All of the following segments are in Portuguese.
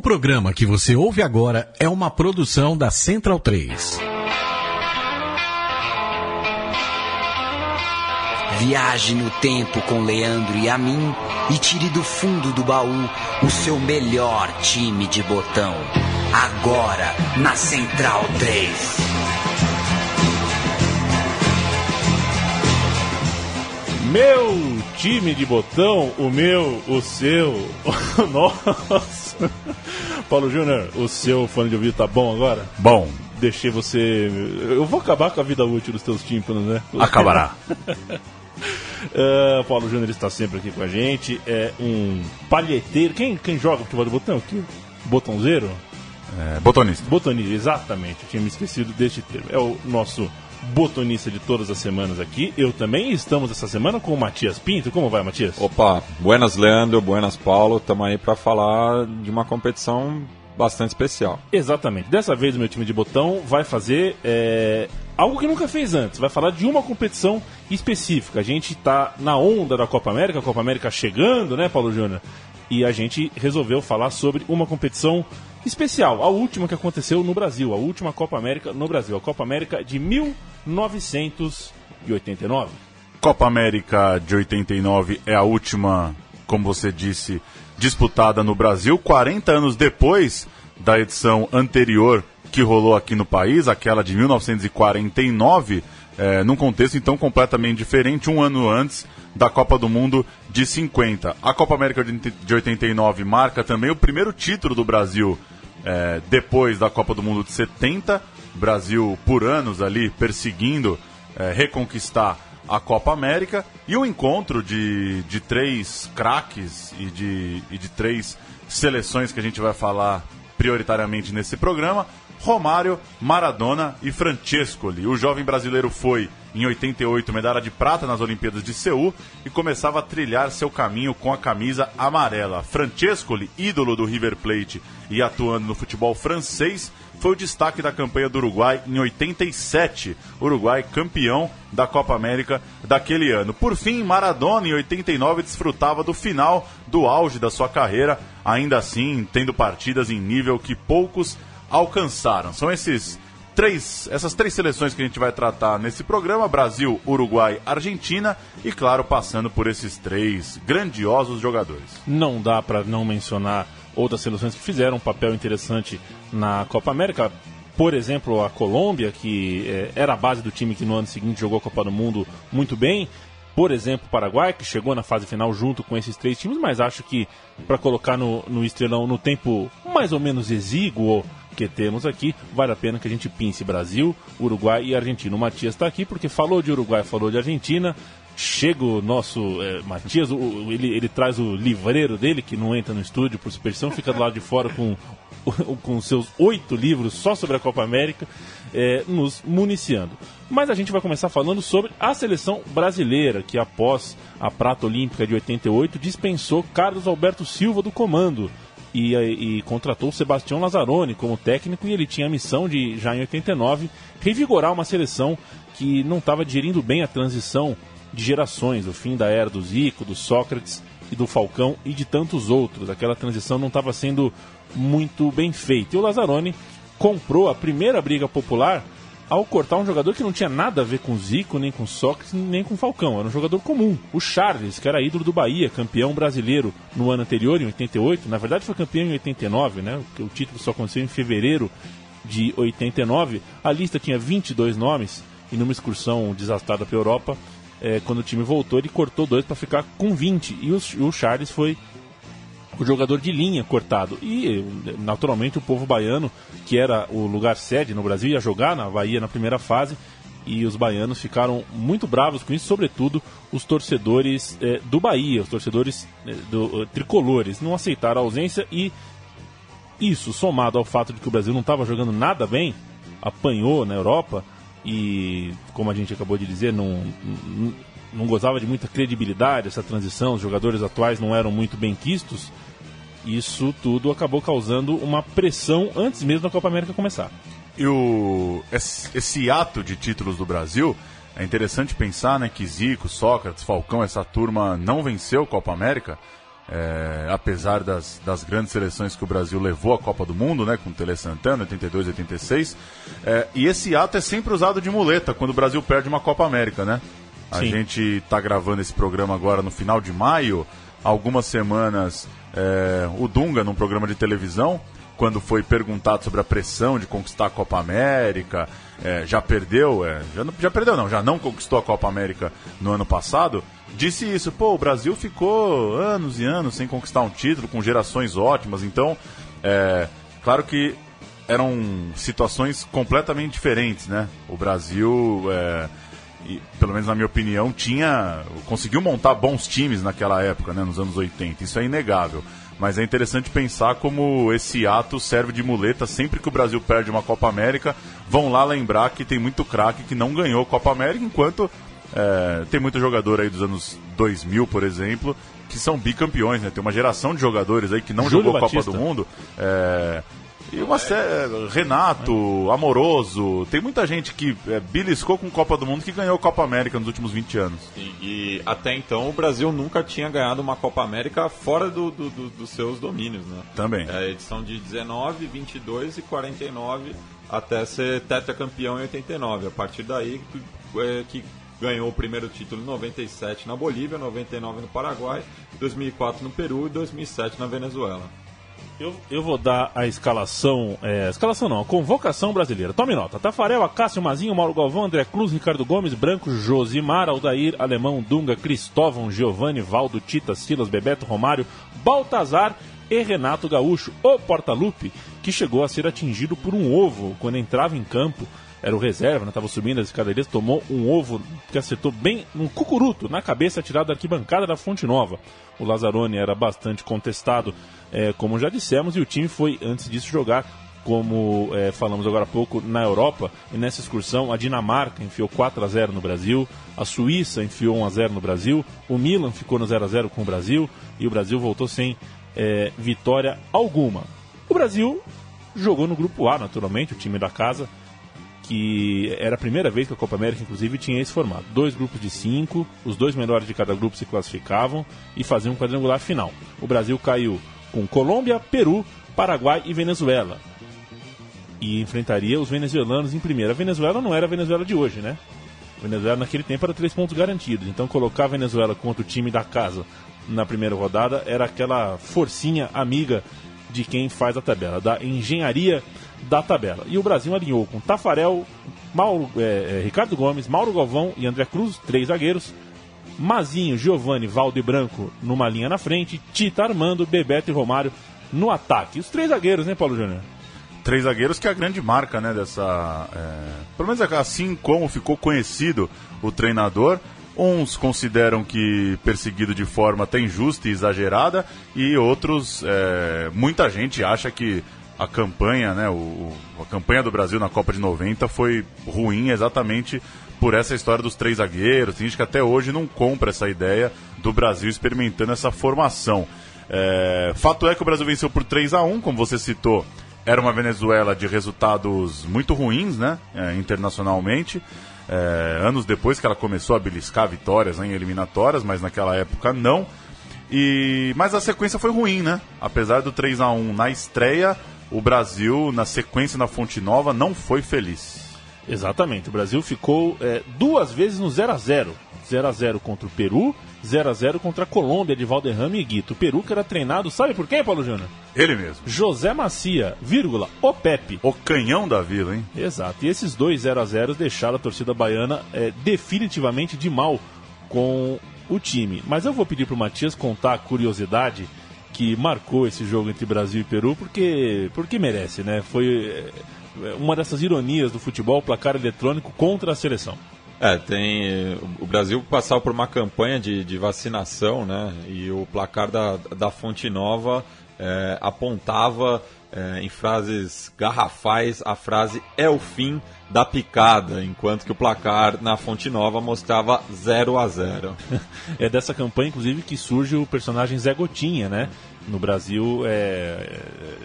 O programa que você ouve agora é uma produção da Central 3. Viaje no tempo com Leandro e a mim e tire do fundo do baú o seu melhor time de botão. Agora na Central 3. Meu time de botão, o meu, o seu, o nosso. Paulo Júnior, o seu fone de ouvido tá bom agora? Bom. Deixei você. Eu vou acabar com a vida útil dos teus tímpanos, né? Acabará. Uh, Paulo Júnior está sempre aqui com a gente. É um palheteiro. Quem, quem joga futebol de botão aqui? Botãozeiro? É, botonista. Botonista, exatamente. Eu tinha me esquecido deste termo. É o nosso botonista de todas as semanas aqui. Eu também estamos essa semana com o Matias Pinto. Como vai, Matias? Opa, buenas Leandro, buenas Paulo. Estamos aí para falar de uma competição bastante especial. Exatamente. Dessa vez o meu time de botão vai fazer é, algo que nunca fez antes. Vai falar de uma competição específica. A gente está na onda da Copa América, a Copa América chegando, né, Paulo Júnior? E a gente resolveu falar sobre uma competição especial, a última que aconteceu no Brasil, a última Copa América no Brasil, a Copa América de 1989. Copa América de 89 é a última, como você disse, disputada no Brasil, 40 anos depois da edição anterior que rolou aqui no país, aquela de 1949, é, num contexto então completamente diferente, um ano antes da Copa do Mundo de 50. A Copa América de 89 marca também o primeiro título do Brasil é, depois da Copa do Mundo de 70. Brasil, por anos ali, perseguindo é, reconquistar a Copa América. E o encontro de, de três craques e de, e de três seleções que a gente vai falar prioritariamente nesse programa. Romário, Maradona e Francescoli. O jovem brasileiro foi, em 88, medalha de prata nas Olimpíadas de Seul e começava a trilhar seu caminho com a camisa amarela. Francescoli, ídolo do River Plate e atuando no futebol francês, foi o destaque da campanha do Uruguai em 87. Uruguai campeão da Copa América daquele ano. Por fim, Maradona em 89 desfrutava do final do auge da sua carreira, ainda assim tendo partidas em nível que poucos alcançaram. São esses três, essas três seleções que a gente vai tratar nesse programa: Brasil, Uruguai, Argentina e, claro, passando por esses três grandiosos jogadores. Não dá para não mencionar outras seleções que fizeram um papel interessante na Copa América. Por exemplo, a Colômbia, que é, era a base do time que no ano seguinte jogou a Copa do Mundo muito bem. Por exemplo, o Paraguai, que chegou na fase final junto com esses três times, mas acho que para colocar no, no estrelão no tempo mais ou menos exíguo que temos aqui, vale a pena que a gente pince Brasil, Uruguai e Argentina. O Matias está aqui porque falou de Uruguai, falou de Argentina. Chega o nosso é, Matias, o, ele, ele traz o livreiro dele, que não entra no estúdio por superstição, fica do lado de fora com, com seus oito livros só sobre a Copa América, é, nos municiando. Mas a gente vai começar falando sobre a seleção brasileira, que após a prata olímpica de 88 dispensou Carlos Alberto Silva do comando e, e contratou o Sebastião Lazzaroni como técnico e ele tinha a missão de, já em 89, revigorar uma seleção que não estava digerindo bem a transição de gerações, o fim da era do Zico, do Sócrates e do Falcão e de tantos outros. Aquela transição não estava sendo muito bem feita. E o Lazzaroni comprou a primeira briga popular ao cortar um jogador que não tinha nada a ver com Zico, nem com Sócrates, nem com Falcão. Era um jogador comum. O Charles, que era ídolo do Bahia, campeão brasileiro no ano anterior, em 88. Na verdade, foi campeão em 89, né? O título só aconteceu em fevereiro de 89. A lista tinha 22 nomes e numa excursão desastrada para a Europa, é, quando o time voltou, ele cortou dois para ficar com 20. E o, o Charles foi o jogador de linha cortado. E, naturalmente, o povo baiano, que era o lugar sede no Brasil, ia jogar na Bahia na primeira fase. E os baianos ficaram muito bravos com isso, sobretudo os torcedores eh, do Bahia, os torcedores eh, do, uh, tricolores, não aceitaram a ausência e isso, somado ao fato de que o Brasil não estava jogando nada bem, apanhou na Europa e, como a gente acabou de dizer, não, não gozava de muita credibilidade essa transição, os jogadores atuais não eram muito bem quistos isso tudo acabou causando uma pressão antes mesmo da Copa América começar. E o, esse, esse ato de títulos do Brasil, é interessante pensar né, que Zico, Sócrates, Falcão, essa turma não venceu Copa América. é, apesar das, das grandes seleções que o Brasil levou à Copa do Mundo, né, com Tele Santana, 82, 86. É, e esse ato é sempre usado de muleta quando o Brasil perde uma Copa América, né? A Sim. gente está gravando esse programa agora no final de maio. Algumas semanas, é, o Dunga, num programa de televisão, quando foi perguntado sobre a pressão de conquistar a Copa América, é, já perdeu, é, já, não- já perdeu não, já não conquistou a Copa América no ano passado, disse isso, pô, o Brasil ficou anos e anos sem conquistar um título, com gerações ótimas, então, é, claro que eram situações completamente diferentes, né? O Brasil, é, e, pelo menos na minha opinião, tinha conseguiu montar bons times naquela época, né, nos anos 80. Isso é inegável. Mas é interessante pensar como esse ato serve de muleta sempre que o Brasil perde uma Copa América. Vão lá lembrar que tem muito craque que não ganhou Copa América, enquanto é, tem muito jogador aí dos anos 2000, por exemplo, que são bicampeões, né? Tem uma geração de jogadores aí que não Júlio jogou Batista. Copa do Mundo. é, e uma série, Renato, Amoroso, tem muita gente que é, beliscou com Copa do Mundo que ganhou Copa América nos últimos 20 anos. E, e até então o Brasil nunca tinha ganhado uma Copa América fora do, do- do- dos seus domínios, né? Também. É a edição de 19, 22 e 49 até ser tetracampeão em 89. A partir daí é, que ganhou o primeiro título em 97 na Bolívia, 99 no Paraguai, 2004 no Peru e 2007 na Venezuela. Eu, eu vou dar a escalação. É, escalação não, a convocação brasileira. Tome nota: Tafarel, Acácio, Mazinho, Mauro Galvão, André Cruz, Ricardo Gomes, Branco, Josimar, Aldair, Alemão, Dunga, Cristóvão, Giovanni, Valdo, Tita, Silas, Bebeto, Romário, Baltazar e Renato Gaúcho, o porta-lupe, que chegou a ser atingido por um ovo quando entrava em campo. Era o reserva, estava subindo as escadarias, tomou um ovo que acertou bem um cucuruto na cabeça, tirado da arquibancada da Fonte Nova. O Lazzaroni era bastante contestado, eh, como já dissemos, e o time foi, antes disso, jogar, como eh, falamos agora há pouco, na Europa. E nessa excursão, a Dinamarca enfiou 4 a 0 no Brasil, a Suíça enfiou 1 a 0 no Brasil, o Milan ficou no 0 a 0 com o Brasil, e o Brasil voltou sem eh, vitória alguma. O Brasil jogou no grupo A, naturalmente, o time da casa que era a primeira vez que a Copa América, inclusive, tinha esse formato. Dois grupos de cinco, os dois melhores de cada grupo se classificavam e faziam um quadrangular final. O Brasil caiu com Colômbia, Peru, Paraguai e Venezuela. E enfrentaria os venezuelanos em primeira. A Venezuela não era a Venezuela de hoje, né? A Venezuela naquele tempo era três pontos garantidos. Então colocar a Venezuela contra o time da casa na primeira rodada era aquela forcinha amiga de quem faz a tabela, da engenharia da tabela. E o Brasil alinhou com Tafarel, Mauro, é, é, Ricardo Gomes, Mauro Galvão e André Cruz, três zagueiros. Mazinho, Giovanni, Valdo e Branco numa linha na frente, Tita Armando, Bebeto e Romário no ataque. Os três zagueiros, né, Paulo Júnior? Três zagueiros que é a grande marca, né, dessa... é, Pelo menos assim como ficou conhecido o treinador, uns consideram que perseguido de forma até injusta e exagerada, e outros, é, muita gente acha que a campanha, né, o, a campanha do Brasil na Copa de 90 foi ruim exatamente por essa história dos três zagueiros. Tem gente que até hoje não compra essa ideia do Brasil experimentando essa formação. É, fato é que o Brasil venceu por 3 a 1 como você citou, era uma Venezuela de resultados muito ruins, né, é, internacionalmente. É, anos depois que ela começou a beliscar vitórias né, em eliminatórias, mas naquela época não. E mas a sequência foi ruim, né? Apesar do 3 a 1 na estreia, o Brasil na sequência na Fonte Nova não foi feliz. Exatamente. O Brasil ficou é, duas vezes no 0 a 0 0 a 0 contra o Peru, 0 a 0 contra a Colômbia de Valderrama e Guito. O Peru que era treinado, sabe por quem, Paulo Júnior? Ele mesmo. José Macia, vírgula, o Pepe. O canhão da vila, hein? Exato. E esses dois 0 a 0 deixaram a torcida baiana é, definitivamente de mal com o time. Mas eu vou pedir para o Matias contar a curiosidade que marcou esse jogo entre Brasil e Peru, porque, porque merece, né? Foi é, uma dessas ironias do futebol, placar eletrônico contra a seleção. É, tem. eh, O Brasil passava por uma campanha de, de vacinação, né? E o placar da, da Fonte Nova eh, apontava eh, em frases garrafais a frase é o fim da picada, enquanto que o placar na Fonte Nova mostrava 0 a 0 É dessa campanha, inclusive, que surge o personagem Zé Gotinha, né? No Brasil, é,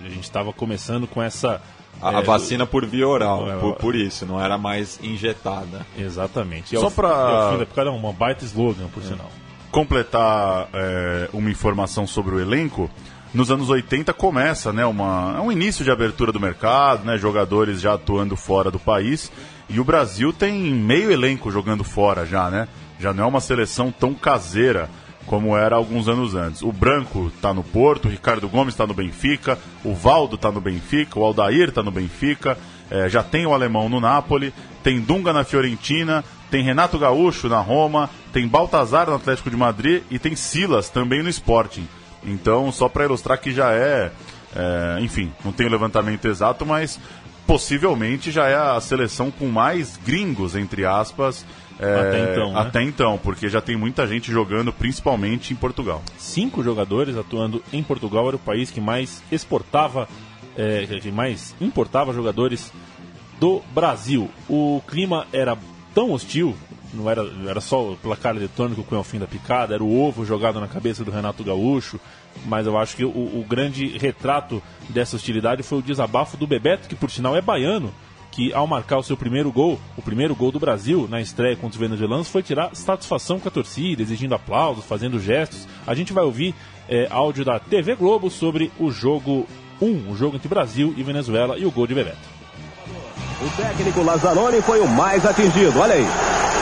a gente estava começando com essa. A, a é, vacina por via oral, É, por, por isso, não era mais injetada. Exatamente. E Só ao- pra- ao fim da picada é uma baita slogan, por sinal. completar é, uma informação sobre o elenco, nos anos 80 começa né, uma, é um início de abertura do mercado, né, jogadores já atuando fora do país. E o Brasil tem meio elenco jogando fora já, né? Já não é uma seleção tão caseira como era alguns anos antes. O Branco está no Porto, o Ricardo Gomes está no Benfica, o Valdo está no Benfica, o Aldair está no Benfica, é, já tem o alemão no Napoli, tem Dunga na Fiorentina, tem Renato Gaúcho na Roma, tem Baltazar no Atlético de Madrid e tem Silas também no Sporting. Então, só para ilustrar que já é, é, enfim, não tem o levantamento exato, mas possivelmente já é a seleção com mais gringos, entre aspas, Até então, né? Até então, porque já tem muita gente jogando, principalmente em Portugal. Cinco jogadores atuando em Portugal era o país que mais exportava, é, que mais importava jogadores do Brasil. O clima era tão hostil, não era, era só o placar eletrônico com o fim da picada, era o ovo jogado na cabeça do Renato Gaúcho, mas eu acho que o, o grande retrato dessa hostilidade foi o desabafo do Bebeto, que por sinal é baiano, que ao marcar o seu primeiro gol, o primeiro gol do Brasil na estreia contra os venezuelanos, foi tirar satisfação com a torcida, exigindo aplausos, fazendo gestos. A gente vai ouvir é, áudio da TV Globo sobre o jogo 1, o jogo entre Brasil e Venezuela e o gol de Bebeto. O técnico Lazzaroni foi o mais atingido, olha aí.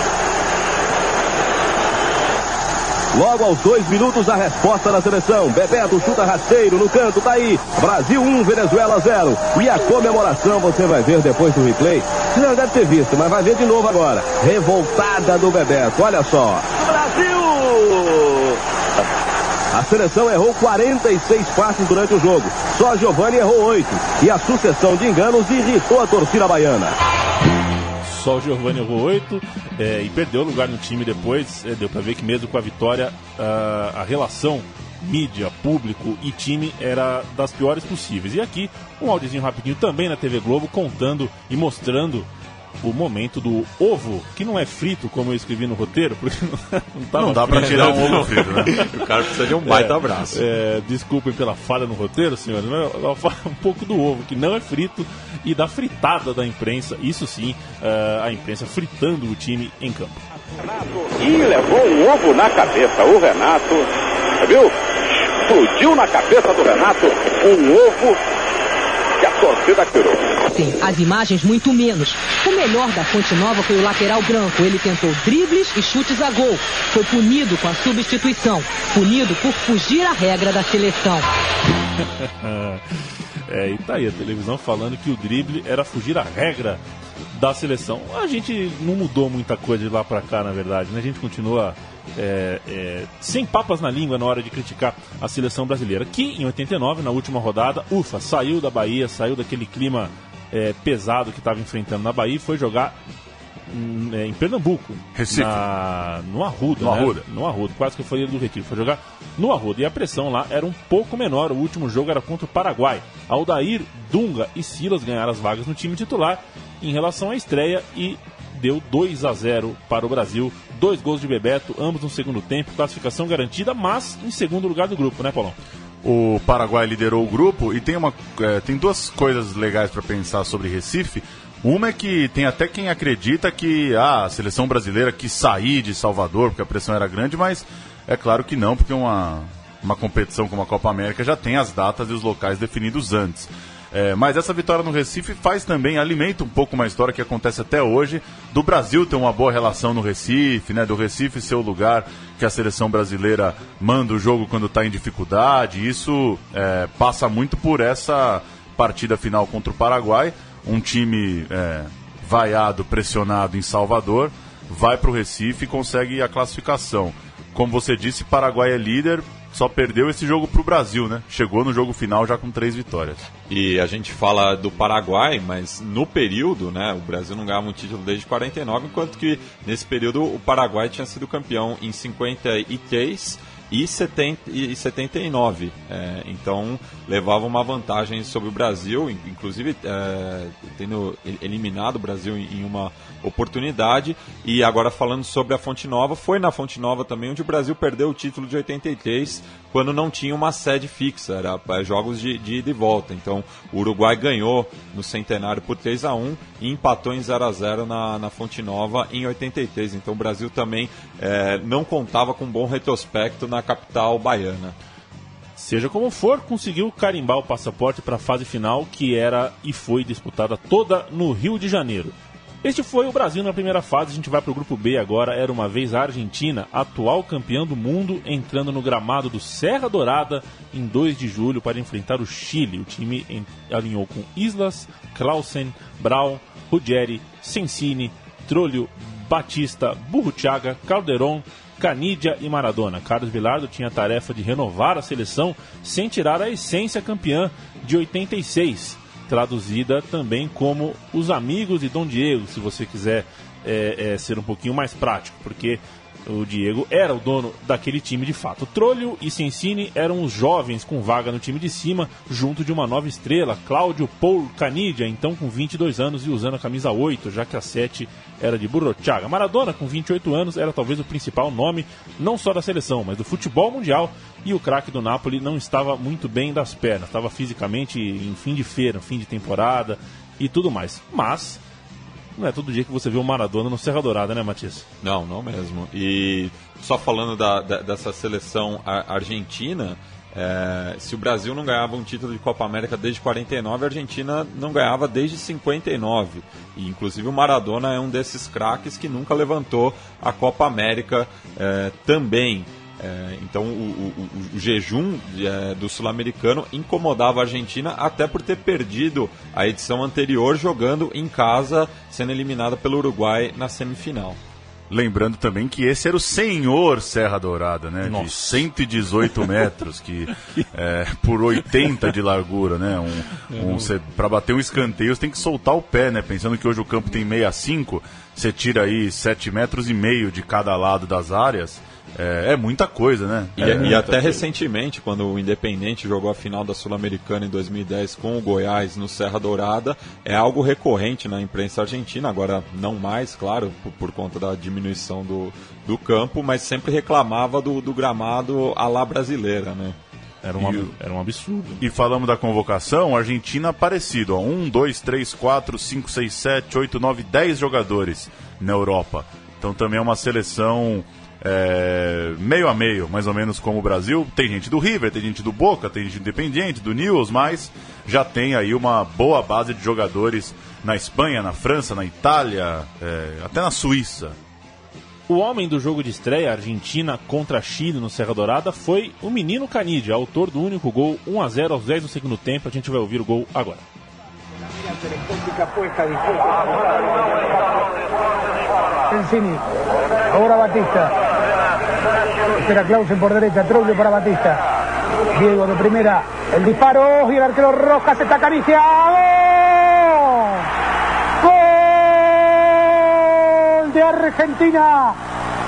Logo aos dois minutos, a resposta da seleção. Bebeto chuta rasteiro no canto, tá aí. Brasil 1, Venezuela 0. E a comemoração você vai ver depois do replay. Você já deve ter visto, mas vai ver de novo agora. Revoltada do Bebeto, olha só. Brasil! A seleção errou 46 passes durante o jogo. Só Giovanni errou 8. E a sucessão de enganos irritou a torcida baiana. Só o Giovanni errou 8 é, e perdeu lugar no time depois. É, deu para ver que mesmo com a vitória, a, a relação mídia, público e time era das piores possíveis. E aqui um áudiozinho rapidinho também na TV Globo contando e mostrando o momento do ovo, que não é frito, como eu escrevi no roteiro, porque não, não, tava Não dá pra frito. tirar um ovo frito, né? O cara precisa de um baita abraço. É, desculpem pela falha no roteiro, senhores, mas ela fala um pouco do ovo, que não é frito, e da fritada da imprensa, isso sim, é, a imprensa fritando o time em campo. E levou um ovo na cabeça. O Renato, viu? Explodiu na cabeça do Renato um ovo torcida tirou. Sim, as imagens muito menos. O melhor da Fonte Nova foi o lateral branco. Ele tentou dribles e chutes a gol. Foi punido com a substituição. Punido por fugir à regra da seleção. É, e tá aí a televisão falando que o drible era fugir à regra da seleção. A gente não mudou muita coisa de lá pra cá, na verdade, né? A gente continua é, é, sem papas na língua na hora de criticar a seleção brasileira, que em 89, na última rodada, ufa, saiu da Bahia, saiu daquele clima é, pesado que estava enfrentando na Bahia e foi jogar hum, é, em Pernambuco. Recife. Na, no Arruda. No né? Arruda. No Arruda, quase que eu falei do Retiro. Foi jogar no Arruda. E a pressão lá era um pouco menor. O último jogo era contra o Paraguai. Aldair, Dunga e Silas ganharam as vagas no time titular em relação à estreia e deu 2 a 0 para o Brasil. Dois gols de Bebeto, ambos no segundo tempo, classificação garantida, mas em segundo lugar do grupo, né, Paulão? O Paraguai liderou o grupo e tem, uma, é, tem duas coisas legais para pensar sobre Recife. Uma é que tem até quem acredita que ah, a seleção brasileira quis sair de Salvador porque a pressão era grande, mas é claro que não, porque uma, uma competição como a Copa América já tem as datas e os locais definidos antes. É, mas essa vitória no Recife faz também, alimenta um pouco uma história que acontece até hoje, do Brasil ter uma boa relação no Recife, né? Do Recife ser o lugar que a seleção brasileira manda o jogo quando está em dificuldade. Isso é, passa muito por essa partida final contra o Paraguai. Um time é, vaiado, pressionado em Salvador, vai para o Recife e consegue a classificação. Como você disse, Paraguai é líder, só perdeu esse jogo para o Brasil, né? Chegou no jogo final já com três vitórias. E a gente fala do Paraguai, mas no período, né, o Brasil não ganhava um título desde 49, enquanto que nesse período o Paraguai tinha sido campeão em 53 e, 70, e 79. É, então levava uma vantagem sobre o Brasil, inclusive é, tendo eliminado o Brasil em uma oportunidade. E agora falando sobre a Fonte Nova, foi na Fonte Nova também onde o Brasil perdeu o título de 83, quando não tinha uma sede fixa, era é, jogos de, de ida e volta. Então o Uruguai ganhou no centenário por 3 a 1 e empatou em 0 a 0 na, na Fonte Nova em 83. Então o Brasil também é, não contava com um bom retrospecto na capital baiana. Seja como for, conseguiu carimbar o passaporte para a fase final, que era e foi disputada toda no Rio de Janeiro. Este foi o Brasil na primeira fase, a gente vai para o grupo B agora. Era uma vez a Argentina, atual campeã do mundo, entrando no gramado do Serra Dourada em 2 de julho para enfrentar o Chile. O time alinhou com Islas, Clausen, Brau, Ruggeri, Sensini, Trolho, Batista, Burruchaga, Calderon, Canidia e Maradona. Carlos Bilardo tinha a tarefa de renovar a seleção sem tirar a essência campeã de 86 traduzida também como Os Amigos de Dom Diego, se você quiser é, é, ser um pouquinho mais prático, porque o Diego era o dono daquele time de fato. Trolho e Sensini eram os jovens com vaga no time de cima, junto de uma nova estrela, Cláudio Paul Canidia, então com 22 anos e usando a camisa 8, já que a 7 era de Burrochaga. Maradona, com 28 anos, era talvez o principal nome, não só da seleção, mas do futebol mundial. E o craque do Napoli não estava muito bem das pernas, estava fisicamente em fim de feira, fim de temporada e tudo mais. Mas não é todo dia que você vê o Maradona no Serra Dourada, né, Matias? Não, não mesmo. E só falando da, da, dessa seleção argentina, é, se o Brasil não ganhava um título de Copa América desde 49, a Argentina não ganhava desde 59. E inclusive o Maradona é um desses craques que nunca levantou a Copa América é, também. É, então o, o, o, jejum é, do sul-americano incomodava a Argentina até por ter perdido a edição anterior jogando em casa, sendo eliminada pelo Uruguai na semifinal. Lembrando também que esse era o senhor Serra Dourada, né? Nossa. De 118 metros, que é, por 80 de largura, né? Um, um, para bater um escanteio, você tem que soltar o pé, né? Pensando que hoje o campo tem 65, você tira aí 7 metros e meio de cada lado das áreas. É, é, muita coisa, né? E, é, e até coisa. recentemente, quando o Independente jogou a final da Sul-Americana em 2010 com o Goiás no Serra Dourada, é algo recorrente na imprensa argentina, agora não mais, claro, por, por conta da diminuição do, do campo, mas sempre reclamava do, do gramado à la brasileira, né? Era um, e, era um absurdo. E falamos da convocação, Argentina parecido, ó, 1, 2, 3, 4, 5, 6, 7, 8, 9, 10 jogadores na Europa. Então também é uma seleção é, meio a meio, mais ou menos como o Brasil. Tem gente do River, tem gente do Boca, tem gente do Independiente, do News, mas já tem aí uma boa base de jogadores na Espanha, na França, na Itália, é, até na Suíça. O homem do jogo de estreia, Argentina contra Chile no Serra Dourada, foi o menino Canidia, autor do único gol 1 a 0 aos 10 do segundo tempo. A gente vai ouvir o gol agora. Encini, ahora Batista. Espera Clausen por derecha, Troglio para Batista. Diego de primera, el disparo y el arquero Rojas está acariciado. ¡Gol de Argentina!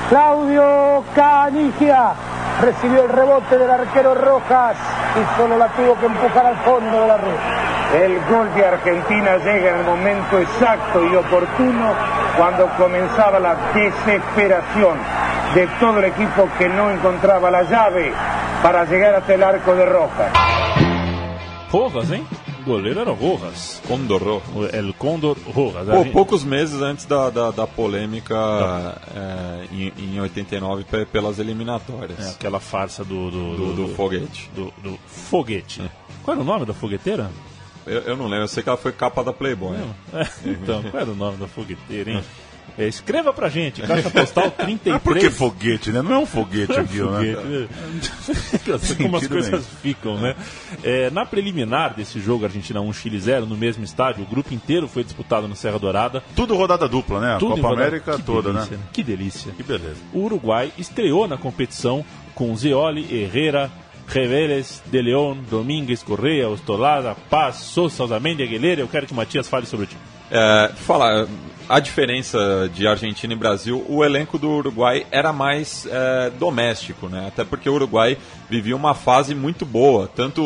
Claudio Canigia recibió el rebote del arquero Rojas y solo la tuvo que empujar al fondo de la red. El gol de Argentina llega en el momento exacto y oportuno cuando comenzaba la desesperación de todo el equipo que no encontraba la llave para llegar hasta el arco de Rojas. Rojas, hein? O goleiro era Rojas. Condor Rojas. El Condor Rojas. Pô, poucos meses antes da, da, da polêmica é, em, em 89 pelas eliminatórias. É, aquela farsa do... Do, do, do, do foguete. Do, do foguete. É. Qual era o nome da fogueteira? Eu, eu, não lembro, eu sei que ela foi capa da Playboy. É, então, qual era o nome da fogueteira, hein? É, escreva pra gente, Caixa Postal 33. Ah, por que foguete, né? Não é um foguete aqui, né? foguete, né? Como as coisas ficam, né? É, na preliminar desse jogo Argentina 1 Chile 0, no mesmo estádio, o grupo inteiro foi disputado no Serra Dourada. Tudo rodada dupla, né? A Tudo Copa América que toda, delícia, né? né? Que delícia. Que beleza. O Uruguai estreou na competição com Zeoli, Herrera, Reveles, De Leon, Domingues, Correia, Ostolada, Paz, Sousa, Osamendi, Aguilera. Eu quero que o Matias fale sobre o time. É, a diferença de Argentina e Brasil, o elenco do Uruguai era mais é, doméstico, né? Até porque o Uruguai vivia uma fase muito boa. Tanto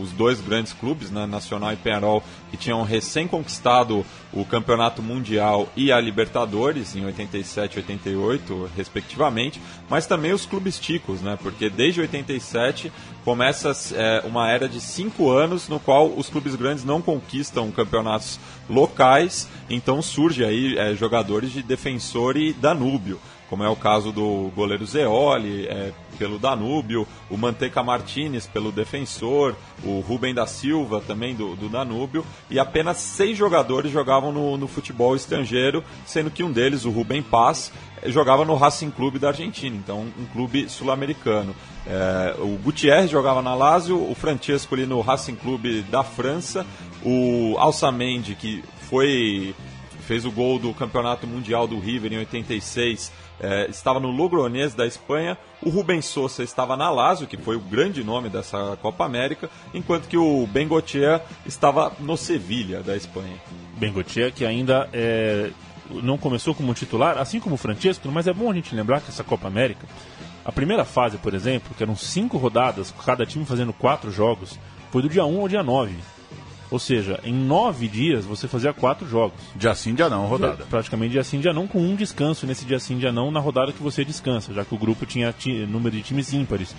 os dois grandes clubes, né, Nacional e Penarol, que tinham recém conquistado o Campeonato Mundial e a Libertadores em 87 e 88, respectivamente, mas também os clubes ticos, né? Porque desde 87 começa é, uma era de cinco anos no qual os clubes grandes não conquistam campeonatos locais, então surge aí é, jogadores de defensor e Danúbio como é o caso do goleiro Zeoli é, pelo Danúbio, o Manteca Martinez pelo Defensor, o Rubem da Silva também do, do Danúbio, e apenas seis jogadores jogavam no, no, futebol estrangeiro, sendo que um deles, o Rubem Paz, jogava no Racing Clube da Argentina, então um clube sul-americano. É, o Gutierrez jogava na Lazio, o Francesco ali no Racing Clube da França, o Alçamendi, que foi fez o gol do Campeonato Mundial do River em 86, é, estava no Logroñés da Espanha, o Rubem Sousa estava na Lazio, que foi o grande nome dessa Copa América, enquanto que o Bengochea estava no Sevilha da Espanha. Bengochea que ainda é, não começou como titular, assim como o Francesco, mas é bom a gente lembrar que essa Copa América, a primeira fase, por exemplo, que eram cinco rodadas, cada time fazendo quatro jogos, foi do dia 1 ao dia 9. Ou seja, em nove dias você fazia quatro jogos. Dia sim, dia não, rodada. Praticamente dia sim, dia não, com um descanso nesse dia sim, dia não, na rodada que você descansa, já que o grupo tinha número de times ímpares.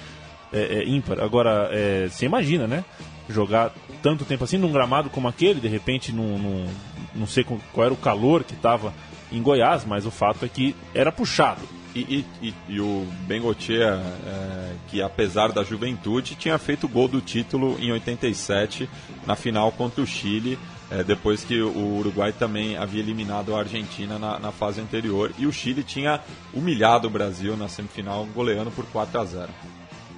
É, é, ímpar. Agora, é, você imagina, né? Jogar tanto tempo assim num gramado como aquele, de repente, num, num não sei qual era o calor que estava em Goiás, mas o fato é que era puxado. E, e, e, o Bengochea, é, que apesar da juventude, tinha feito o gol do título em 87 na final contra o Chile, é, depois que o Uruguai também havia eliminado a Argentina na, na, fase anterior. E o Chile tinha humilhado o Brasil na semifinal, goleando por 4 a 0.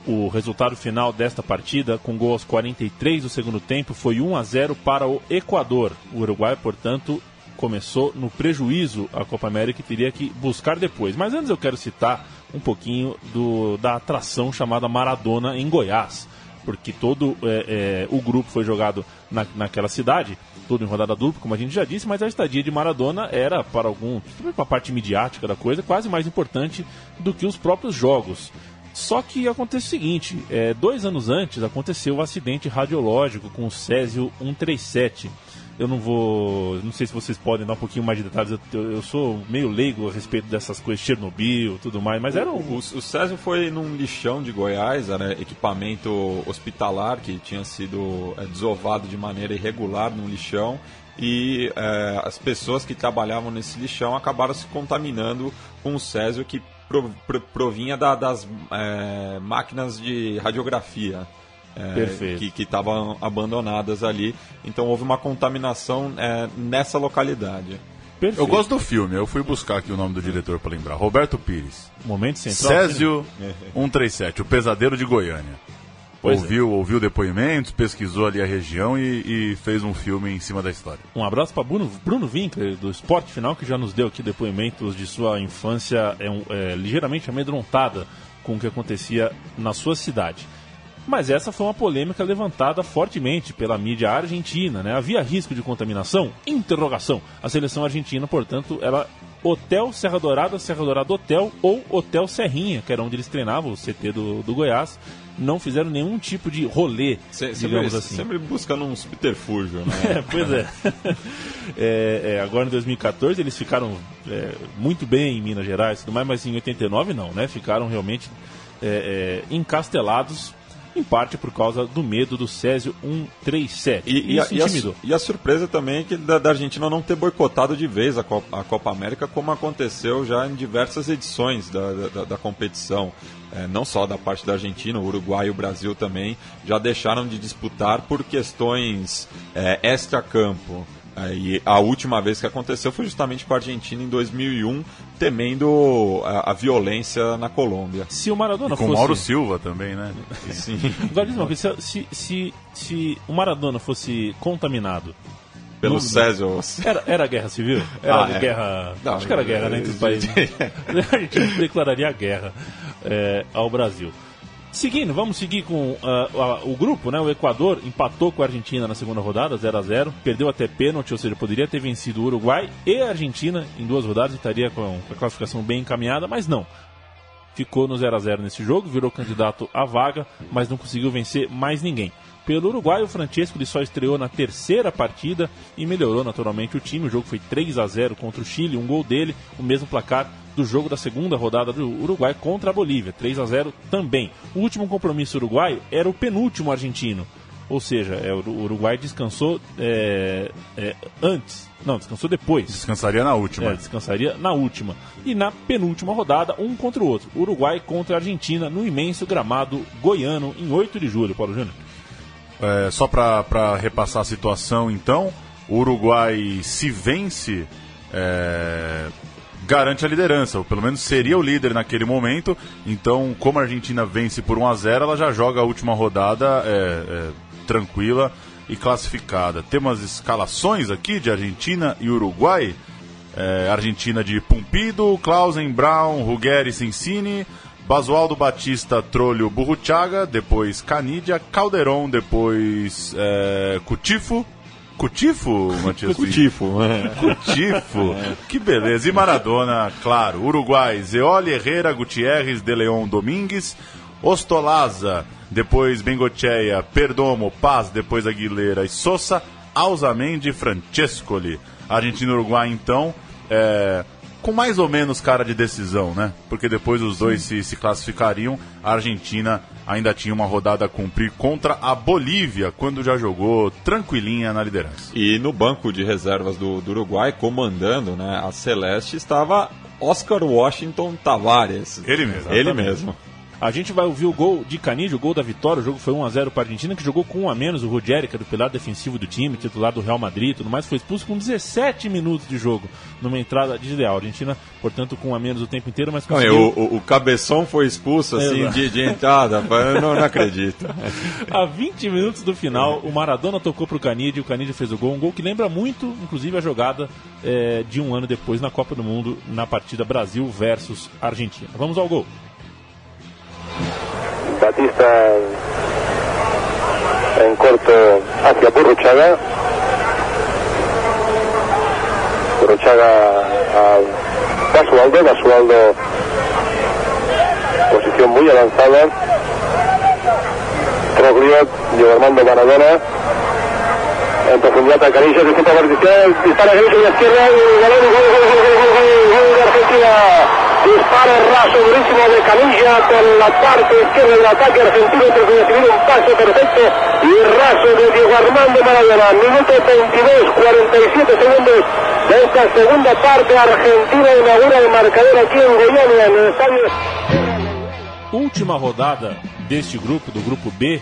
O resultado final desta partida, com gol aos 43 do segundo tempo, foi 1 a 0 para o Equador. O Uruguai, portanto, começou no prejuízo a Copa América e teria que buscar depois. Mas antes eu quero citar um pouquinho do, da atração chamada Maradona em Goiás, porque todo é, é, o grupo foi jogado na, naquela cidade, tudo em rodada dupla, como a gente já disse, mas a estadia de Maradona era, para algum, para a parte midiática da coisa, quase mais importante do que os próprios jogos. Só que acontece o seguinte: é, dois anos antes aconteceu o um acidente radiológico com o Césio 137 eu não vou. Não sei se vocês podem dar um pouquinho mais de detalhes. Eu, eu sou meio leigo a respeito dessas coisas, Chernobyl tudo mais, mas era um. O, o, Césio foi num lixão de Goiás, era equipamento hospitalar que tinha sido é, desovado de maneira irregular num lixão. E é, as pessoas que trabalhavam nesse lixão acabaram se contaminando com o Césio que provinha da, das é, máquinas de radiografia é, que estavam abandonadas ali. Então houve uma contaminação é, nessa localidade. Perfeito. Eu gosto do filme, eu fui buscar aqui o nome do diretor para lembrar. Roberto Pires. Momento central. Césio 137, o pesadelo de Goiânia. Pois é. ouviu, é. ouviu depoimentos, pesquisou ali a região e, e, fez um filme em cima da história. Um abraço para Bruno, Bruno Winkler, do Esporte Final, que já nos deu aqui depoimentos de sua infância é, é, ligeiramente amedrontada com o que acontecia na sua cidade. Mas essa foi uma polêmica levantada fortemente pela mídia argentina, né? Havia risco de contaminação? Interrogação. A seleção argentina, portanto, ela Hotel Serra Dourada, Serra Dourada Hotel ou Hotel Serrinha, que era onde eles treinavam, o CT do, do Goiás, não fizeram nenhum tipo de rolê, Se, digamos sempre, assim. Sempre buscando um subterfúgio, né? é, pois é. é, é. Agora em 2014 eles ficaram é, muito bem em Minas Gerais e tudo mais, mas em 89 não, né? Ficaram realmente é, é, encastelados em parte por causa do medo do Césio 137. E, e, a, e, a, e a, surpresa também é que da, da, Argentina não ter boicotado de vez a Copa, a Copa América, como aconteceu já em diversas edições da, da, da competição. É, não só da parte da Argentina, o Uruguai e o Brasil também já deixaram de disputar por questões é, extra-campo. E a última vez que aconteceu foi justamente com a Argentina em 2001, temendo a, a violência na Colômbia. Se o Maradona e com fosse... Mauro Silva também, né? Sim. Agora, se, se, se o Maradona fosse contaminado pelo no, Césio. Era, era guerra civil? Era ah, é. guerra. Não, acho que era guerra, né? Entre os países. a gente declararia a guerra é, ao Brasil. Seguindo, vamos seguir com uh, uh, o grupo, né? O Equador empatou com a Argentina na segunda rodada, 0 a 0 perdeu até pênalti, ou seja, poderia ter vencido o Uruguai e a Argentina em duas rodadas, estaria com a classificação bem encaminhada, mas não. Ficou no 0 a 0 nesse jogo, virou candidato à vaga, mas não conseguiu vencer mais ninguém. Pelo Uruguai, o Francesco ele só estreou na terceira partida e melhorou naturalmente o time. O jogo foi 3 a 0 contra o Chile, um gol dele, o mesmo placar do jogo da segunda rodada do Uruguai contra a Bolívia, 3 a 0 também. O último compromisso uruguaio era o penúltimo argentino, ou seja, é, o Uruguai descansou é, é, antes, não, descansou depois. Descansaria na última. É, descansaria na última. E na penúltima rodada, um contra o outro. Uruguai contra a Argentina no imenso gramado goiano em 8 de julho, Paulo Júnior. É, só para repassar a situação, então, o Uruguai se vence é, garante a liderança, ou pelo menos seria o líder naquele momento. Então, como a Argentina vence por 1 a 0 ela já joga a última rodada é, é, tranquila e classificada. Temos escalações aqui de Argentina e Uruguai. É, Argentina de Pumpido, Clausen, Brown, Ruggeri, Sensini, Basualdo Batista, Trolho, Burruchaga, depois Canidia, Calderon, depois é, Cutifo, Cutifo, Matias? Cutifo. É. Cutifo. Que beleza. E Maradona, claro. Uruguai, Zeoli, Herrera, Gutierrez, De Leon, Domingues, Ostolaza, depois Bengocheia, Perdomo, Paz, depois Aguilera e Sosa, Alzamendi, Francescoli. Argentina e Uruguai, então, é, com mais ou menos cara de decisão, né? Porque depois os dois se, se, classificariam. A Argentina ainda tinha uma rodada a cumprir contra a Bolívia, quando já jogou tranquilinha na liderança. E no banco de reservas do, do Uruguai, comandando né, a Celeste, estava Oscar Washington Tavares. Ele mesmo. Ele mesmo. A gente vai ouvir o gol de Canidio, o gol da vitória. O jogo foi 1x0 para a Argentina, que jogou com um a menos. O Ruggeri, que é do pilar defensivo do time, titular do Real Madrid tudo mais, foi expulso com 17 minutos de jogo, numa entrada de ideal. A Argentina, portanto, com um a menos o tempo inteiro, mas conseguiu... Não, o, o, Cabeção foi expulso, assim, de, de, entrada. Eu não, não acredito. a 20 minutos do final, o Maradona tocou para o Canidio, o Canidio fez o gol. Um gol que lembra muito, inclusive, a jogada é, de um ano depois na Copa do Mundo, na partida Brasil versus Argentina. Vamos ao gol. Batista en corto hacia Burruchaga. Burruchaga a Basualdo, Basualdo posición muy avanzada. Troglio, Diego Armando Maradona. En profundidad a Canilla, disputa vertical, dispara Canilla a la izquierda y gol, gol, gol, gol, de Argentina. Disparo raso durísimo de Canilla por la parte izquierda del ataque argentino tras recibir un pase perfecto y raso de Diego Armando Maradona. Minuto 22, 47 segundos de esta segunda parte. Argentina inaugura el marcador aquí en Goiânia, en el estadio. Última rodada deste grupo, do grupo B,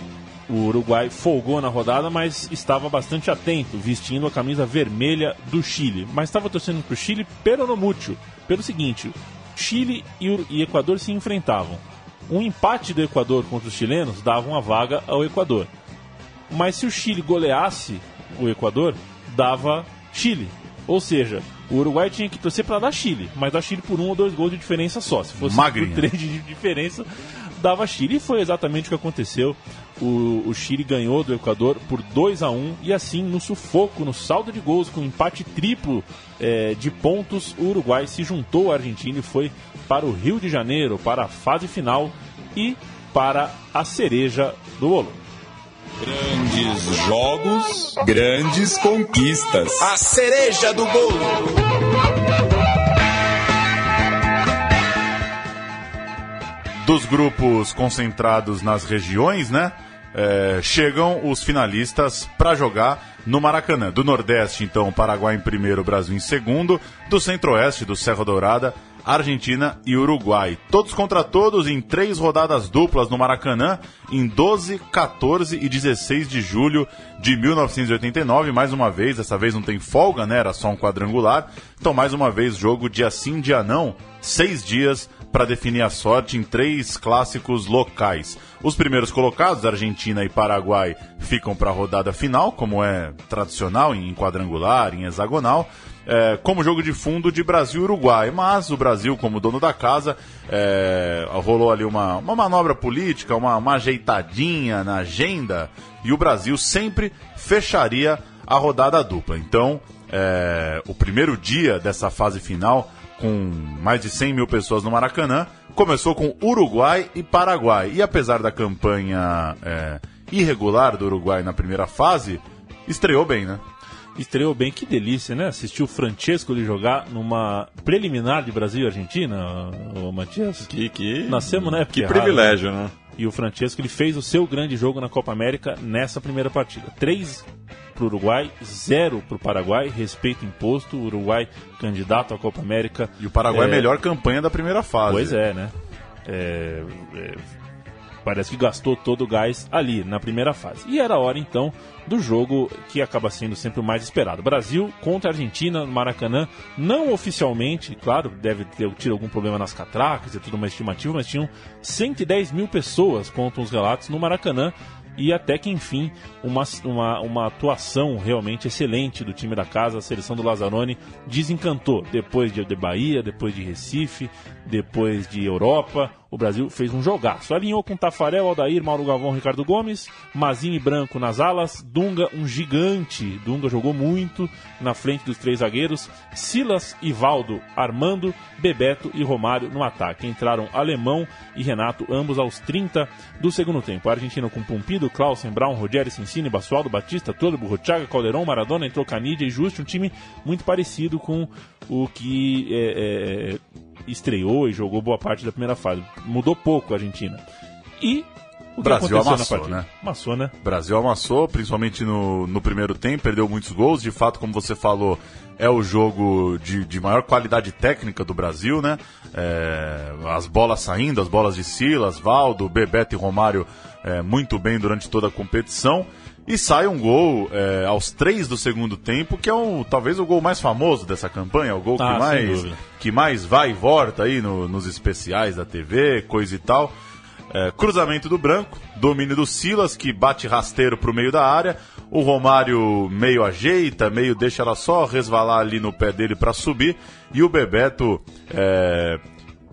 o Uruguai folgou na rodada, mas estava bastante atento, vestindo a camisa vermelha do Chile. Mas estava torcendo para o Chile pelo mútuo, pelo seguinte: Chile e Equador se enfrentavam. Um empate do Equador contra os chilenos dava uma vaga ao Equador. Mas se o Chile goleasse o Equador, dava Chile. Ou seja, o Uruguai tinha que torcer para dar Chile, mas dar Chile por um ou dois gols de diferença só. Se fosse Magrinha. por três de diferença, dava Chile. E foi exatamente o que aconteceu. O, o, Chile ganhou do Equador por 2 a 1 e assim, no sufoco, no saldo de gols, com empate triplo é, de pontos, o Uruguai se juntou à Argentina e foi para o Rio de Janeiro, para a fase final e para a cereja do bolo. Grandes jogos, grandes conquistas. A cereja do bolo. Dos grupos concentrados nas regiões, né? É, chegam os finalistas para jogar no Maracanã. Do Nordeste, então, Paraguai em primeiro, Brasil em segundo. Do Centro-Oeste, do Serra Dourada, Argentina e Uruguai. Todos contra todos em três rodadas duplas no Maracanã, em 12, 14 e 16 de julho de 1989. Mais uma vez, dessa vez não tem folga, né? Era só um quadrangular. Então, mais uma vez, jogo dia sim, dia não. Seis dias para definir a sorte em três clássicos locais. Os primeiros colocados, Argentina e Paraguai, ficam para a rodada final, como é tradicional em quadrangular, em hexagonal. É, como jogo de fundo de Brasil e Uruguai. Mas o Brasil, como dono da casa, é, rolou ali uma, uma manobra política, uma, uma ajeitadinha na agenda, e o Brasil sempre fecharia a rodada dupla. Então, é, o primeiro dia dessa fase final, com mais de 100 mil pessoas no Maracanã, começou com Uruguai e Paraguai. E apesar da campanha é, irregular do Uruguai na primeira fase, estreou bem, né? estreou bem. Que delícia, né? Assistir o Francesco ele jogar numa preliminar de Brasil e Argentina, o Matias. Que, que... Nascemos na época Que errada, privilégio, né? E o Francesco ele fez o seu grande jogo na Copa América nessa primeira partida. Três para o Uruguai, zero para o Paraguai, respeito imposto. O Uruguai candidato à Copa América. E o Paraguai é melhor campanha da primeira fase. Pois é, né? É, é, parece que gastou todo o gás ali na primeira fase. E era a hora então do jogo que acaba sendo sempre o mais esperado. Brasil contra a Argentina no Maracanã, não oficialmente, claro, deve ter tido algum problema nas catracas e tudo uma estimativa, mas tinham 110 mil pessoas, contam os relatos, no Maracanã e até que enfim uma, uma, uma atuação realmente excelente do time da casa, a seleção do Lazzaroni desencantou depois de, de Bahia, depois de Recife, depois de Europa, o Brasil fez um jogaço. Alinhou com Tafarel, Aldair, Mauro Galvão, Ricardo Gomes, Mazinho e Branco nas alas, Dunga, um gigante. Dunga jogou muito na frente dos três zagueiros, Silas, Ivaldo, Armando, Bebeto e Romário no ataque. Entraram Alemão e Renato, ambos aos 30 do segundo tempo. Argentina com Pumpido, Clausen, Brown, Rogério, Sensini, Basualdo, Batista, Todo, Burruchaga, Calderon, Maradona, entrou Canidia e Justo, um time muito parecido com o que é, é, estreou e jogou boa parte da primeira fase. Mudou pouco a Argentina. E o Brasil amassou, né? Amassou, né? Brasil amassou, principalmente no, no primeiro tempo, perdeu muitos gols. De fato, como você falou, é o jogo de, de maior qualidade técnica do Brasil, né? É, as bolas saindo, as bolas de Silas, Valdo, Bebeto e Romário é, muito bem durante toda a competição. E sai um gol é, aos três do segundo tempo, que é um, talvez o gol mais famoso dessa campanha, o gol Ah, que, mais, que mais vai e volta aí no- nos especiais da TV, coisa e tal. É, cruzamento do Branco, domínio do Silas, que bate rasteiro pro meio da área. O Romário meio ajeita, meio deixa ela só resvalar ali no pé dele para subir. E o Bebeto é,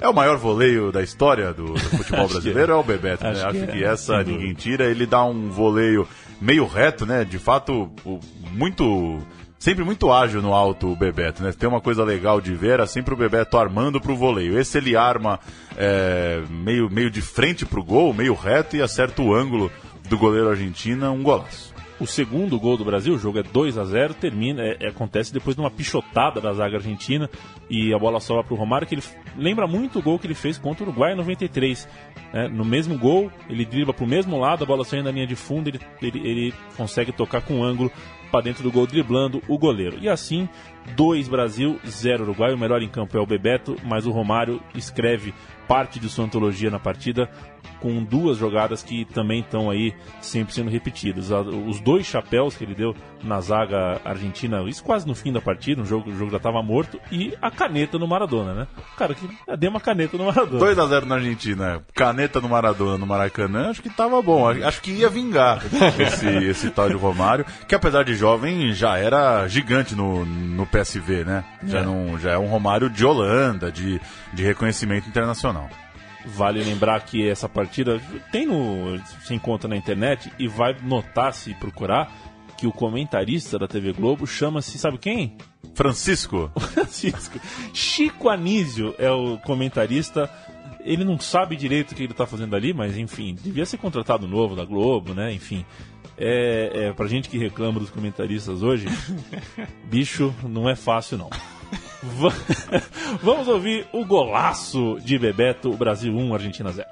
é o maior voleio da história do, futebol que brasileiro, é. é o Bebeto. Acho né? que Acho é, que essa ninguém tira. Ele dá um voleio meio reto, né? De fato, o- muito. Sempre muito ágil no alto o Bebeto, né? Tem uma coisa legal de ver, era sempre o Bebeto armando pro voleio. Esse ele arma é, meio, meio de frente pro gol, meio reto e acerta o ângulo do goleiro argentino, um golaço. O segundo gol do Brasil, o jogo é 2 a 0 termina, é- é- acontece depois de uma pichotada da zaga argentina e a bola sobra para o Romário, que ele lembra muito o gol que ele fez contra o Uruguai em 93. né? No mesmo gol, ele dribla para o mesmo lado, a bola saindo da linha de fundo, ele, ele, ele consegue tocar com ângulo para dentro do gol, driblando o goleiro. E assim, 2 Brasil, 0 Uruguai. O melhor em campo é o Bebeto, mas o Romário escreve parte de sua antologia na partida com duas jogadas que também estão aí sempre sendo repetidas. Os dois chapéus que ele deu na zaga argentina, isso quase no fim da partida, o jogo, o jogo já estava morto, e a caneta no Maradona, né? Cara, que deu uma caneta no Maradona. 2 a 0 na Argentina, caneta no Maradona, no Maracanã, acho que tava bom. Acho que ia vingar esse, esse tal de Romário, que apesar de jovem já era gigante no, no PSV, né? Já, É. não, já é um Romário de Holanda, de, de reconhecimento internacional. Vale lembrar que essa partida tem no. se encontra na internet e vai notar se procurar que o comentarista da TV Globo chama-se, sabe quem? Francisco. Francisco. Chico Anísio é o comentarista. Ele não sabe direito o que ele está fazendo ali, mas enfim, devia ser contratado novo da Globo, né? Enfim. É, é, pra gente que reclama dos comentaristas hoje, bicho, não é fácil não. Va- Vamos ouvir o golaço de Bebeto, Brasil 1, Argentina 0.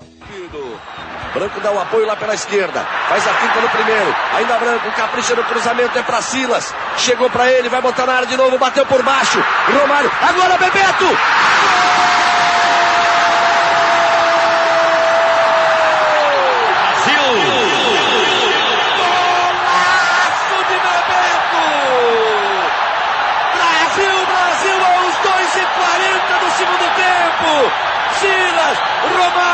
Branco dá o apoio lá pela esquerda. Faz a finta no primeiro. Ainda Branco, capricha no cruzamento, é pra Silas. Chegou pra ele, vai botar na área de novo, bateu por baixo. Romário, agora Bebeto! Brasil! Golaço de Bebeto! Brasil, Brasil, aos 2 e 40 do segundo tempo! Silas!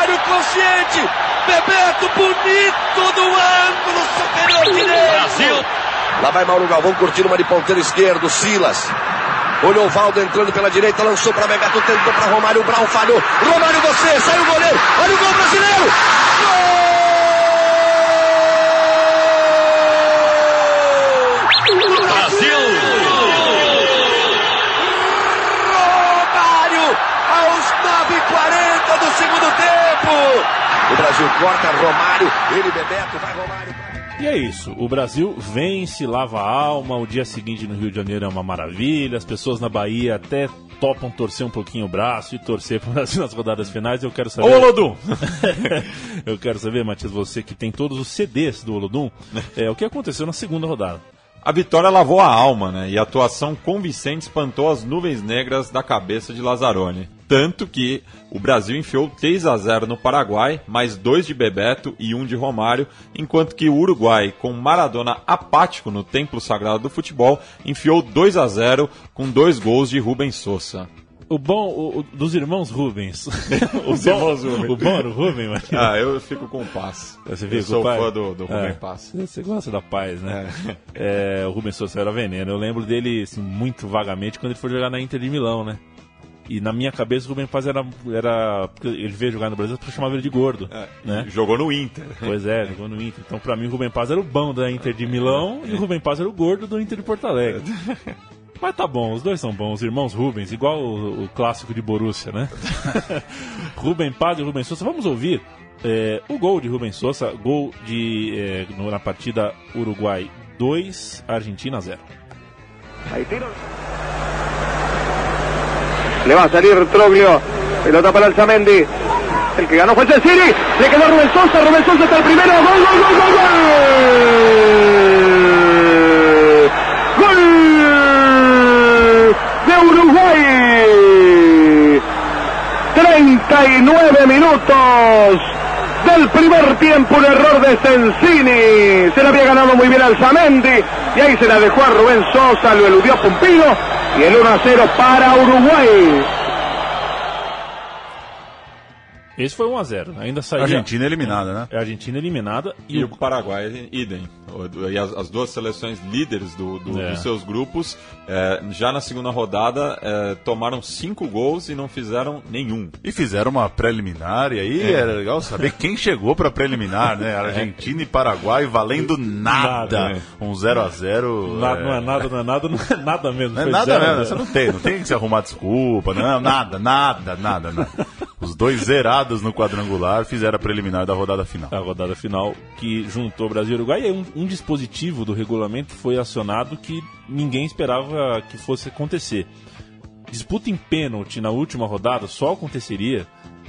inconsciente. Bebeto bonito do ângulo superior direito. Brasil. Lá vai Mauro Galvão curtindo uma de ponteiro esquerdo. Silas. Olhou o Valdo entrando pela direita, lançou para Bebeto, tentou para Romário, o Brown falhou. Romário, você, saiu o goleiro. Olha o. Gol! Brasil! Romário, aos 9h40 do segundo tempo. O Brasil corta Romário, ele Bebeto, vai Romário. E é isso, o Brasil vence, lava a alma, o dia seguinte no Rio de Janeiro é uma maravilha, as pessoas na Bahia até topam torcer um pouquinho o braço e torcer para o Brasil nas rodadas finais. Eu quero saber. Ô, Olodum! eu quero saber, Matias, você que tem todos os CDs do Olodum, é, o que aconteceu na segunda rodada? A vitória lavou a alma, né? E a atuação convincente espantou as nuvens negras da cabeça de Lazzaroni. Tanto que o Brasil enfiou 3 a 0 no Paraguai, mais dois de Bebeto e um de Romário, enquanto que o Uruguai, com Maradona apático no templo sagrado do futebol, enfiou 2 a 0 com dois gols de Rubens Sousa. O bom o, o, dos irmãos Rubens. o Os bom, irmãos Rubens. O bom era o Rubens, Matias? Ah, eu fico com o Pass. Você eu sou pai? fã do, do Rubem É. Pass. Você gosta da paz, né? É, o Rubens Sousa era veneno. Eu lembro dele assim, muito vagamente quando ele foi jogar na Inter de Milão, né? E na minha cabeça o Rubem Paz era. era ele veio jogar no Brasil, eu chamava ele de gordo. né? Jogou no Inter. Pois é, jogou no Inter. Então pra mim o Rubem Paz era o bom da Inter de Milão e o Rubem Paz era o gordo do Inter de Porto Alegre. Mas tá bom, os dois são bons, os irmãos Rubens, igual o, o clássico de Borussia, né? Rubem Paz e Rubem Sousa. Vamos ouvir é, o gol de Rubem Sousa, gol de, é, no- na partida Uruguai 2, Argentina 0. Ahí tiro. Le va a salir Troglio. Pelota para el Zamendi. El que ganó fue Cecili. Le quedó Rubén Sosa. Rubén Sosa está el primero. Gol, gol, gol. Minutos del primer tiempo, un error de Sensini. Se la había ganado muy bien al Zamendi y ahí se la dejó a Rubén Sosa, lo eludió Pompilo y el 1 a 0 para Uruguay. Esse foi 1x0. Ainda saiu. Argentina eliminada, né? É a Argentina eliminada e, E o o Paraguai, idem. E as, as duas seleções líderes do, do- É. dos seus grupos, é, já na segunda rodada, é, tomaram cinco gols e não fizeram nenhum. E fizeram uma preliminar, e aí É. era legal saber quem chegou pra preliminar, né? Argentina e Paraguai valendo nada. Nada, né? Um 0 a 0 nada, não é nada, não é nada, não é nada mesmo. Não é nada mesmo, você não tem, não tem que se arrumar desculpa, não, nada, nada, nada, nada. Os dois zerados no quadrangular fizeram a preliminar da rodada final. a rodada final que juntou Brasil e Uruguai. E um, um dispositivo do regulamento foi acionado que ninguém esperava que fosse acontecer. Disputa em pênalti na última rodada só aconteceria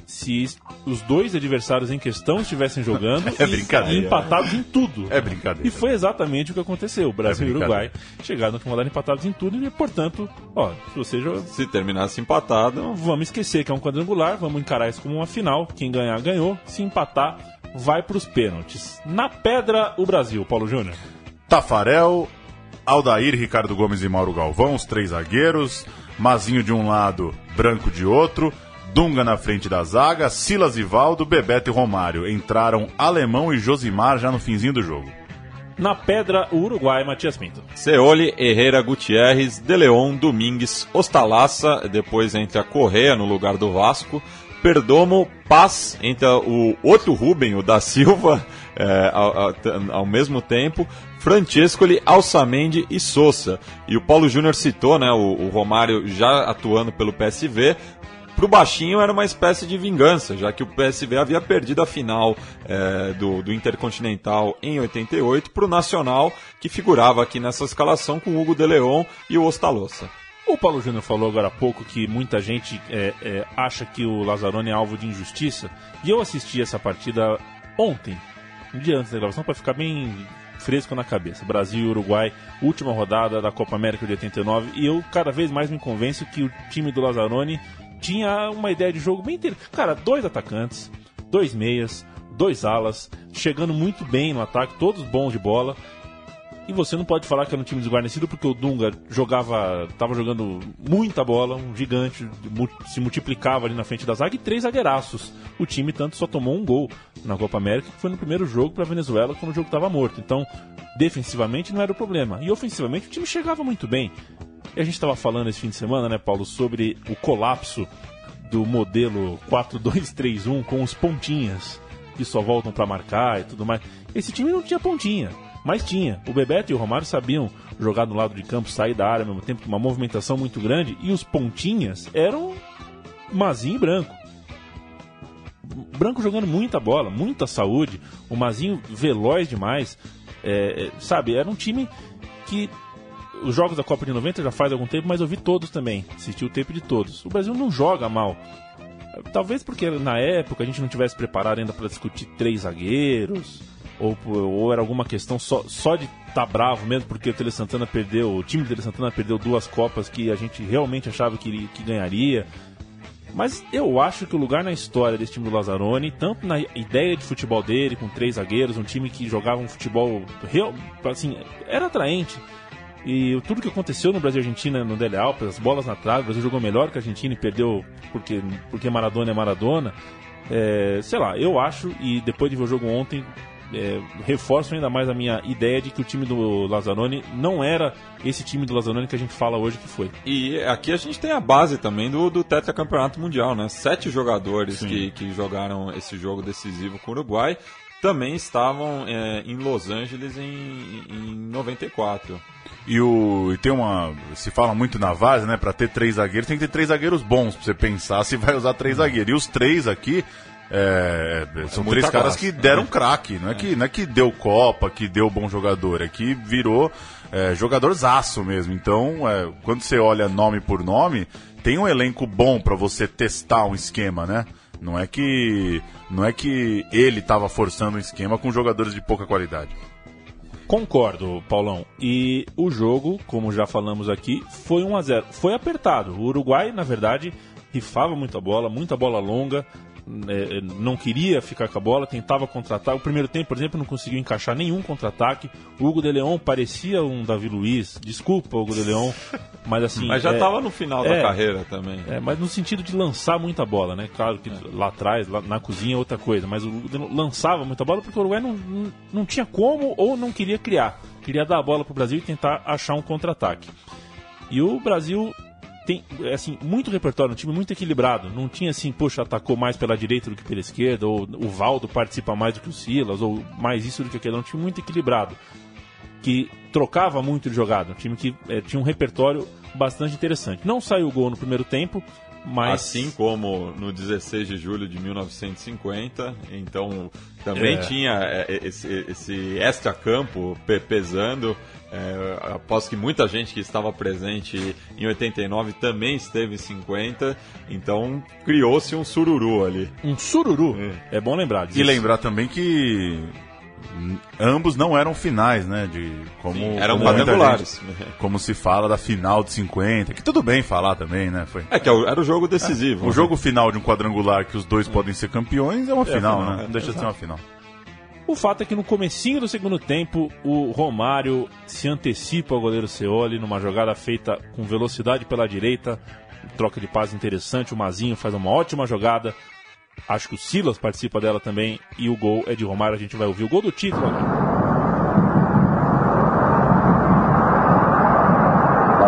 se os dois adversários em questão estivessem jogando É e- e empatados em tudo. É brincadeira. E foi exatamente o que aconteceu. O Brasil É e o Uruguai chegaram última rodada empatados em tudo e, portanto, ó, se você joga, Se terminasse empatado, vamos esquecer que é um quadrangular, vamos encarar isso como uma final. Quem ganhar, ganhou. Se empatar, vai para os pênaltis. Na pedra, o Brasil, Paulo Júnior. Tafarel, Aldair, Ricardo Gomes e Mauro Galvão, os três zagueiros, Mazinho de um lado, Branco de outro, Dunga na frente da zaga, Silas e Valdo, Bebeto e Romário. Entraram Alemão e Josimar já no finzinho do jogo. Na pedra, o Uruguai, Matias Pinto. Ceoli, Herrera, Gutierrez, De Leon, Domingues, Ostalaça, depois entra Correa no lugar do Vasco, Perdomo, Paz, entra o outro Rubem, o da Silva, é, ao, ao- ao mesmo tempo, Francescoli, Alçamendi e Sousa. E o Paulo Júnior citou, né, o, o Romário já atuando pelo PSV, Pro Baixinho era uma espécie de vingança, já que o PSV havia perdido a final é, do, do Intercontinental em 88 para o Nacional, que figurava aqui nessa escalação com o Hugo de Leon e o Ostalossa. O Paulo Júnior falou agora há pouco que muita gente é, é, acha que o Lazzaroni é alvo de injustiça. E eu assisti essa partida ontem, um dia antes da gravação, para ficar bem fresco na cabeça. Brasil e Uruguai, última rodada da Copa América de 89. E eu cada vez mais me convenço que o time do Lazzaroni tinha uma ideia de jogo bem interessante. Cara, dois atacantes, dois meias, dois alas, chegando muito bem no ataque, todos bons de bola. E você não pode falar que era um time desguarnecido porque o Dunga jogava, estava jogando muita bola, um gigante, se multiplicava ali na frente da zaga e três zagueiraços. O time tanto só tomou um gol na Copa América, que foi no primeiro jogo para a Venezuela, quando o jogo estava morto. Então, defensivamente não era o problema. E ofensivamente o time chegava muito bem. E a gente estava falando esse fim de semana, né, Paulo, sobre o colapso do modelo 4-2-3-1 com os pontinhas que só voltam para marcar e tudo mais. Esse time não tinha pontinha, mas tinha. O Bebeto e o Romário sabiam jogar do lado de campo, sair da área ao mesmo tempo, uma movimentação muito grande, e os pontinhas eram Mazinho e Branco. Branco jogando muita bola, muita saúde, o Mazinho veloz demais, é, é, sabe? Era um time que os jogos da Copa de 90 já faz algum tempo, mas eu vi todos também. Assisti o tempo de todos. O Brasil não joga mal. Talvez porque na época a gente não tivesse preparado ainda para discutir três zagueiros, ou, ou era alguma questão só, só de tá bravo mesmo porque o Tele Santana perdeu, o time do Tele Santana perdeu duas Copas que a gente realmente achava que, que ganharia. Mas eu acho que o lugar na história desse time do Lazzaroni, tanto na ideia de futebol dele, com três zagueiros, um time que jogava um futebol real, assim, era atraente. E tudo que aconteceu no Brasil e Argentina no Dele Alpes, as bolas na trave, o Brasil jogou melhor que a Argentina e perdeu porque, porque Maradona é Maradona. É, sei lá, eu acho, e depois de ver o jogo ontem, é, reforço ainda mais a minha ideia de que o time do Lazzaroni não era esse time do Lazzaroni que a gente fala hoje que foi. E aqui a gente tem a base também do, do tetracampeonato mundial, né? Sete jogadores que, que jogaram esse jogo decisivo com o Uruguai também estavam é, em Los Angeles em, em 94. E, o, e tem uma. Se fala muito na base, né? Pra ter três zagueiros, tem que ter três zagueiros bons pra você pensar se vai usar três zagueiros. E os três aqui. É, são três caras classe. que deram craque, não é, é, Que, não é que deu Copa, que deu bom jogador, é que virou é, jogadorzaço mesmo. Então, é, quando você olha nome por nome, tem um elenco bom para você testar um esquema, né? Não é que não é que ele estava forçando um esquema com jogadores de pouca qualidade. Concordo, Paulão. E o jogo, como já falamos aqui, foi 1 a 0. Foi apertado. O Uruguai, na verdade, rifava muita bola, muita bola longa, é, é, não queria ficar com a bola, tentava contratar. O primeiro tempo, por exemplo, não conseguiu encaixar nenhum contra-ataque. O Hugo de Leon parecia um Davi Luiz. Desculpa, Hugo de Leon, mas assim. mas já estava é, no final é, da carreira também. É, mas no sentido de lançar muita bola, né? Claro que lá atrás, lá na cozinha, é outra coisa. Mas o Hugo lançava muita bola porque o Uruguai não, não, não tinha como ou não queria criar. Queria dar a bola para o Brasil e tentar achar um contra-ataque. E o Brasil tem assim muito repertório, um time muito equilibrado. Não tinha assim, poxa, atacou mais pela direita do que pela esquerda, ou o Valdo participa mais do que o Silas, ou mais isso do que aquilo. É um time muito equilibrado, que trocava muito de jogada. Um time que é, tinha um repertório bastante interessante. Não saiu gol no primeiro tempo, mas... Assim como no 16 de julho de 1950, então também é. tinha é, esse, esse extra-campo pesando. É, aposto que muita gente que estava presente em 89 também esteve em 50, então criou-se um sururu ali. Um sururu? É, é bom lembrar disso. E lembrar também que ambos não eram finais, né? De como Sim, eram quadrangulares. Como se fala da final de 50, que tudo bem falar também, né? Foi. É que é era o jogo decisivo. É, o né? jogo final de um quadrangular que os dois é. podem ser campeões é uma é final, final, né? Não deixa de ser uma final. O fato é que no comecinho do segundo tempo, o Romário se antecipa ao goleiro Ceoli numa jogada feita com velocidade pela direita, troca de paz interessante, o Mazinho faz uma ótima jogada. Acho que o Silas participa dela também e o gol é de Romário, a gente vai ouvir o gol do título agora.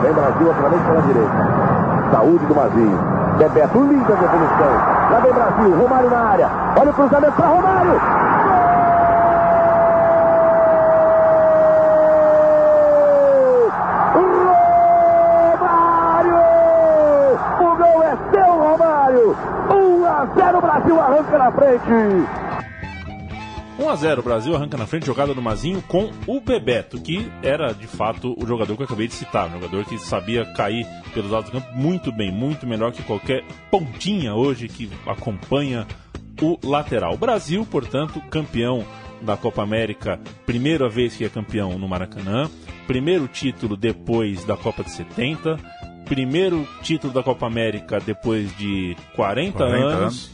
Vem Brasil outra vez pela direita. Saúde do Mazinho. Bebeto, linda devolução. Lá vem Brasil, Romário na área. Olha o cruzamento para. Romário. Arranca na frente. 1 a 0 Brasil arranca na frente, jogada do Mazinho com o Bebeto, que era de fato o jogador que eu acabei de citar, um jogador que sabia cair pelos lados do campo muito bem, muito melhor que qualquer pontinha hoje que acompanha o lateral. Brasil, portanto, campeão da Copa América, primeira vez que é campeão no Maracanã, primeiro título depois da Copa de 70, primeiro título da Copa América depois de 40, 40 anos, anos,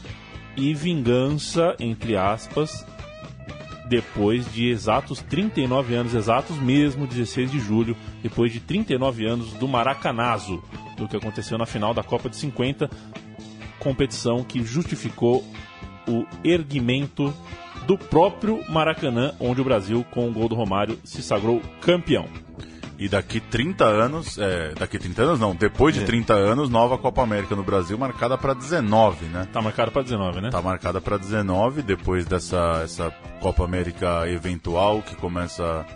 e vingança, entre aspas, depois de exatos 39 anos, exatos mesmo, 16 de julho, depois de 39 anos do Maracanazo, do que aconteceu na final da Copa de 50, competição que justificou o erguimento do próprio Maracanã, onde o Brasil, com o gol do Romário, se sagrou campeão. E daqui 30 anos, é, daqui 30 anos não, depois de É. 30 anos, nova Copa América no Brasil marcada para 19, né? Tá marcado para 19, né? Tá marcada para 19, depois dessa essa Copa América eventual que começa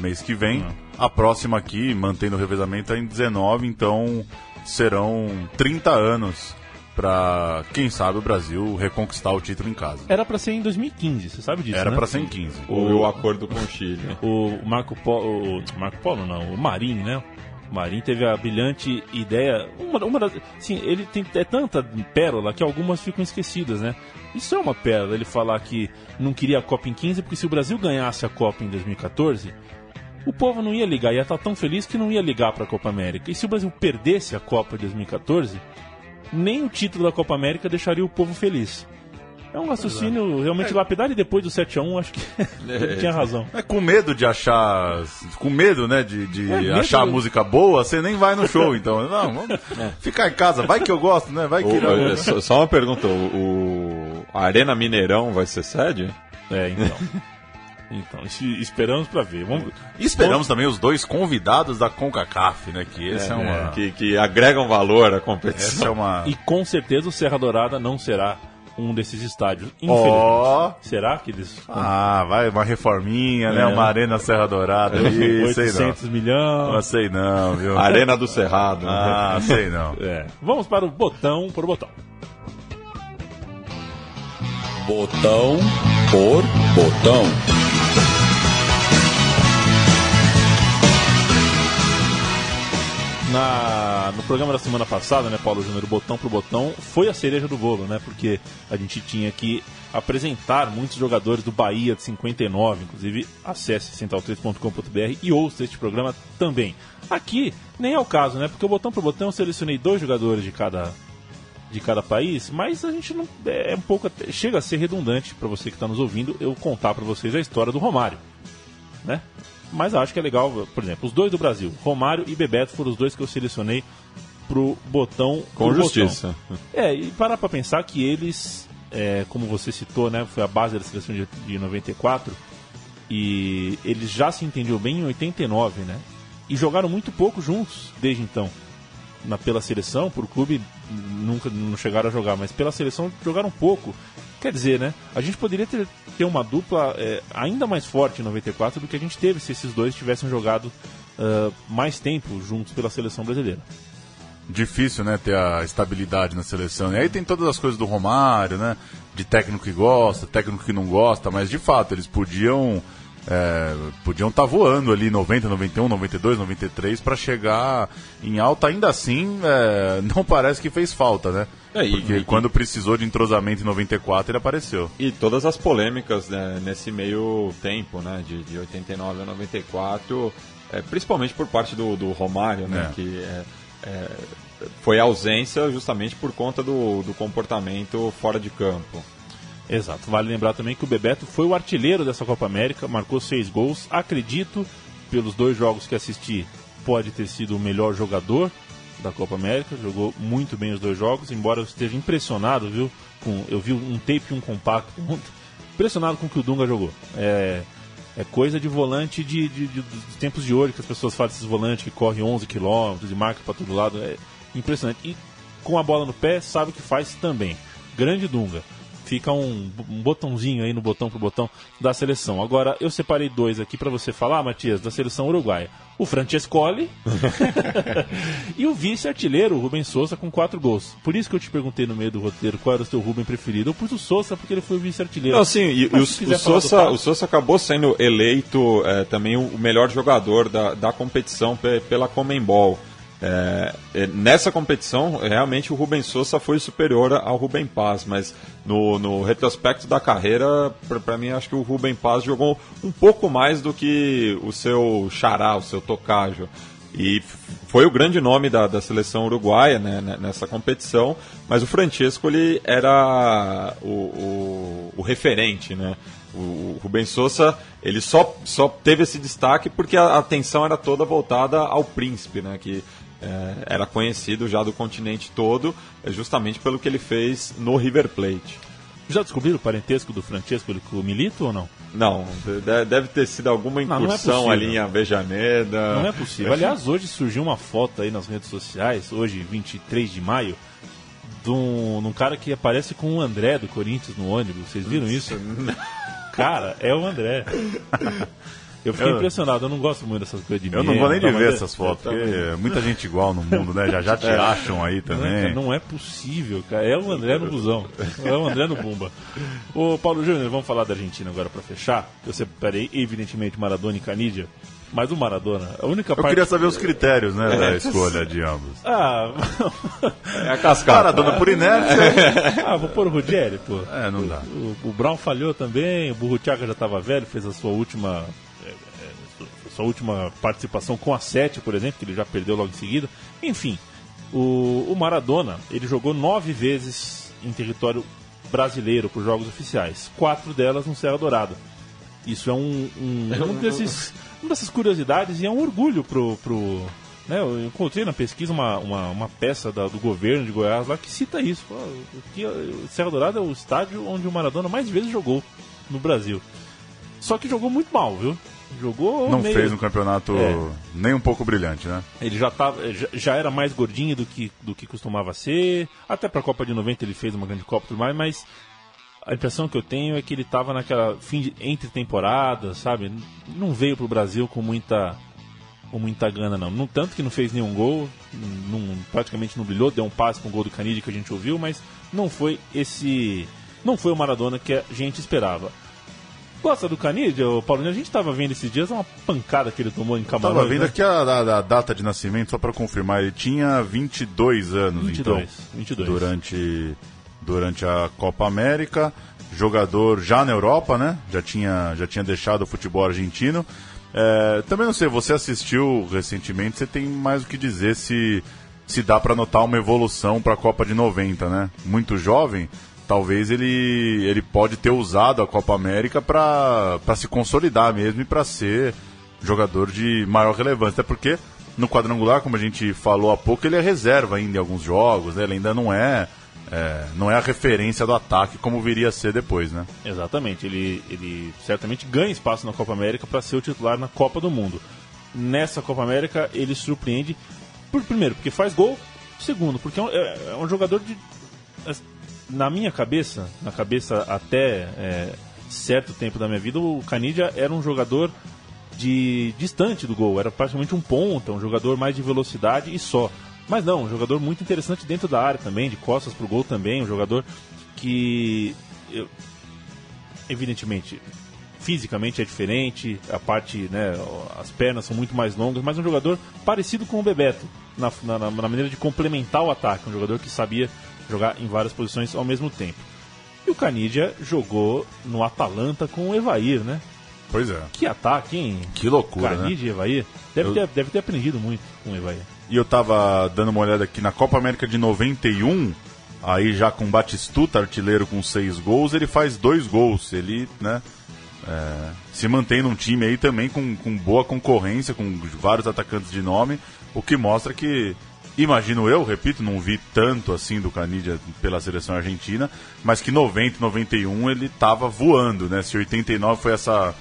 mês que vem. Uhum. A próxima aqui, mantendo o revezamento, é em 19, então serão 30 anos para quem sabe o Brasil reconquistar o título em casa. Era para ser em 2015, você sabe disso, Era né? para ser em 15. Houve o acordo com o Chile. O Marco Polo, o Marco Polo não, o Marinho, né? O Marinho teve a brilhante ideia, uma, uma das, sim, ele tem é tanta pérola que algumas ficam esquecidas, né? Isso é uma pérola, ele falar que não queria a Copa em 15 porque se o Brasil ganhasse a Copa em 2014, o povo não ia ligar, ia estar tão feliz que não ia ligar para a Copa América. E se o Brasil perdesse a Copa de 2014, nem o título da Copa América deixaria o povo feliz. É um raciocínio realmente lapidar e depois do 7x1 acho que ele tinha razão. É com medo de achar. Com medo, né? De, de É, medo achar a música boa, você nem vai no show, então. Não, vamos ficar em casa. Vai que eu gosto, né? Vai que O- não. é, só, só uma pergunta: o, o- a Arena Mineirão vai ser sede? É, então. Então, es- esperamos para ver. Vamos, E esperamos também os dois convidados da CONCACAF, né? Que esse é, uma. Que, que agregam valor à competição. Essa é uma. E com certeza o Serra Dourada não será um desses estádios. Infelizmente. Será que eles. Ah, vai, uma reforminha, né? É. Uma Arena Serra Dourada ali, sei não. 800 milhões. Não sei não, viu? Arena do Cerrado. né? Ah, sei não. É. Vamos para o botão por botão. Botão por botão. Na, no programa da semana passada, né, Paulo Júnior, botão por botão foi a cereja do bolo, né? Porque a gente tinha que apresentar muitos jogadores do Bahia de 59, inclusive acesse central3.com.br e ouça este programa também. Aqui nem é o caso, né? Porque o botão por botão eu selecionei dois jogadores de cada de cada país, mas a gente não é um pouco chega a ser redundante para você que está nos ouvindo eu contar para vocês a história do Romário, né? Mas acho que é legal, por exemplo, os dois do Brasil, Romário e Bebeto foram os dois que eu selecionei pro botão Com pro justiça. botão. É, e parar para pensar que eles, é, como você citou, né, foi a base da seleção de, de 94 e eles já se entendiam bem em 89, né? E jogaram muito pouco juntos desde então na, pela seleção, por clube nunca não chegaram a jogar, mas pela seleção jogaram pouco. Quer dizer, né? A gente poderia ter, ter uma dupla é, ainda mais forte em 94 do que a gente teve se esses dois tivessem jogado ah, mais tempo juntos pela seleção brasileira. Difícil, né, ter a estabilidade na seleção. E aí tem todas as coisas do Romário, né? De técnico que gosta, técnico que não gosta, mas de fato eles podiam é, podiam estar voando ali 90, 91, 92, 93 para chegar em alta. Ainda assim, é, não parece que fez falta, né? É, e- Porque e- quando precisou de entrosamento em 94 ele apareceu. E todas as polêmicas né, nesse meio tempo, né, de, de 89 a 94, é, principalmente por parte do, do Romário, né, É. que é, é, foi ausência justamente por conta do, do comportamento fora de campo. Exato. Vale lembrar também que o Bebeto foi o artilheiro dessa Copa América, marcou seis gols. Acredito, pelos dois jogos que assisti, pode ter sido o melhor jogador da Copa América. Jogou muito bem os dois jogos, embora eu esteja impressionado, viu? Com, eu vi um tape e um compacto. Impressionado com o que o Dunga jogou. É, é coisa de volante de, de- de- dos tempos de hoje, que as pessoas falam desses volantes que correm 11 km e marca para todo lado. É impressionante. E com a bola no pé, sabe o que faz também. Grande Dunga. Fica um, um botãozinho aí no botão pro botão da seleção. Agora, eu separei dois aqui para você falar, Matias, da seleção uruguaia. O Francescoli e o vice-artilheiro, o Rubem Souza, com quatro gols. Por isso que eu te perguntei no meio do roteiro qual era o seu Rubem preferido. Eu pus o Souza porque ele foi o vice-artilheiro. Não, sim, e, e o, o do Paulo- o Sousa acabou sendo eleito é, também o o melhor jogador da, da competição pe- pela Comembol. É, é, nessa competição, realmente o Rubem Sousa foi superior ao Rubem Paz, mas no, no retrospecto da carreira, para mim, acho que o Rubem Paz jogou um pouco mais do que o seu xará, o seu tocajo. E foi o grande nome da, da seleção uruguaia né, né, nessa competição, mas o Francesco ele era o, o, o referente, né? O, o Rubens Souza, ele só, só teve esse destaque porque a atenção era toda voltada ao príncipe, né? Que é, era conhecido já do continente todo, é, justamente pelo que ele fez no River Plate. Já descobriram o parentesco do Francesco com o Milito ou não? Não, de- deve ter sido alguma Não, não é incursão ali em Avejaneda. Não é possível. Aliás, hoje surgiu uma foto aí nas redes sociais, hoje, 23 de maio, de um, de um cara que aparece com o André do Corinthians no ônibus. Vocês viram isso? Cara, é o André. Eu fiquei Eu- impressionado, eu não gosto muito dessas coisas de Eu não vou nem de tal, mas ver é- essas fotos, porque é muita gente igual no mundo, né? Já já te É. acham aí Não é, também. cara, não é possível, cara. É o André no busão. É o André no Bumba. Ô, Paulo Júnior, vamos falar da Argentina agora pra fechar. Eu separei, evidentemente, Maradona e Canidia. Mas o Maradona, a única Eu parte. queria saber os critérios, né, É. da escolha de ambos. Ah, É a cascata. Maradona por inércia. ah, vou pôr o Ruggeri, pô. É, não dá. O, o Brown falhou também, o Burrutiaga já estava velho, fez a sua última é, é, sua última participação com a 7, por exemplo, que ele já perdeu logo em seguida. Enfim, o, o Maradona, ele jogou nove vezes em território brasileiro por jogos oficiais, quatro delas no Serra Dourada. Isso é um, um, um desses, uma dessas curiosidades e é um orgulho pro, pro né, eu encontrei na pesquisa uma, uma, uma peça da- do governo de Goiás lá que cita isso. Pô, que, o Serra Dourada é o estádio onde o Maradona mais vezes jogou no Brasil. Só que jogou muito mal, viu? Jogou Não meio- fez um campeonato É. nem um pouco brilhante, né? Ele já, tava, já, era mais gordinho do que, do que costumava ser. Até pra Copa de 90 ele fez uma grande Copa e tudo mais, mas a impressão que eu tenho é que ele tava naquela fim de, entre temporadas, sabe? Não veio pro Brasil com muita com muita gana não. não. Tanto que não fez nenhum gol, não, praticamente não brilhou, deu um passe com o gol do Canidia que a gente ouviu, mas não foi esse não foi o Maradona que a gente esperava. Gosta do Canidia, Paulinho? A gente tava vendo esses dias uma pancada que ele tomou em Camarões. Tava vendo né? aqui a, a- a data de nascimento, só para confirmar. Ele tinha 22 anos, 22, então. 22. Durante, durante a Copa América. Jogador já na Europa, né? Já tinha, já tinha deixado o futebol argentino. É, também não sei, você assistiu recentemente, você tem mais o que dizer se, se dá para notar uma evolução para a Copa de 90, né? Muito jovem, talvez ele, ele pode ter usado a Copa América para se consolidar mesmo e para ser jogador de maior relevância. Até porque no quadrangular, como a gente falou há pouco, ele é reserva ainda em alguns jogos, né? ele ainda não é, é, não é a referência do ataque como viria a ser depois, né? Exatamente, ele, ele certamente ganha espaço na Copa América para ser o titular na Copa do Mundo. Nessa Copa América ele surpreende, por primeiro, porque faz gol, segundo, porque é um, é- é um jogador de. Na minha cabeça, na cabeça até é, certo tempo da minha vida, o Canidia era um jogador de distante do gol, era praticamente um ponta, um jogador mais de velocidade e só. Mas não, um jogador muito interessante dentro da área também, de costas pro gol também, um jogador que eu- evidentemente fisicamente é diferente, a parte, né, as pernas são muito mais longas, mas um jogador parecido com o Bebeto na, na, na maneira de complementar o ataque, um jogador que sabia jogar em várias posições ao mesmo tempo. E o Canidia jogou no Atalanta com o Evair, né? Pois é. Que ataque, hein? Que loucura, né? Canidia e Evair. Deve, Eu- ter, deve ter aprendido muito com o Evair. E eu tava dando uma olhada aqui na Copa América de 91, aí já com Batistuta, artilheiro com seis gols, ele faz dois gols. Ele, né, é, se mantém num time aí também com, com boa concorrência, com vários atacantes de nome, o que mostra que, imagino eu, repito, não vi tanto assim do Canidia pela seleção argentina, mas que 90 e 91 ele tava voando, né? Se 89 foi essa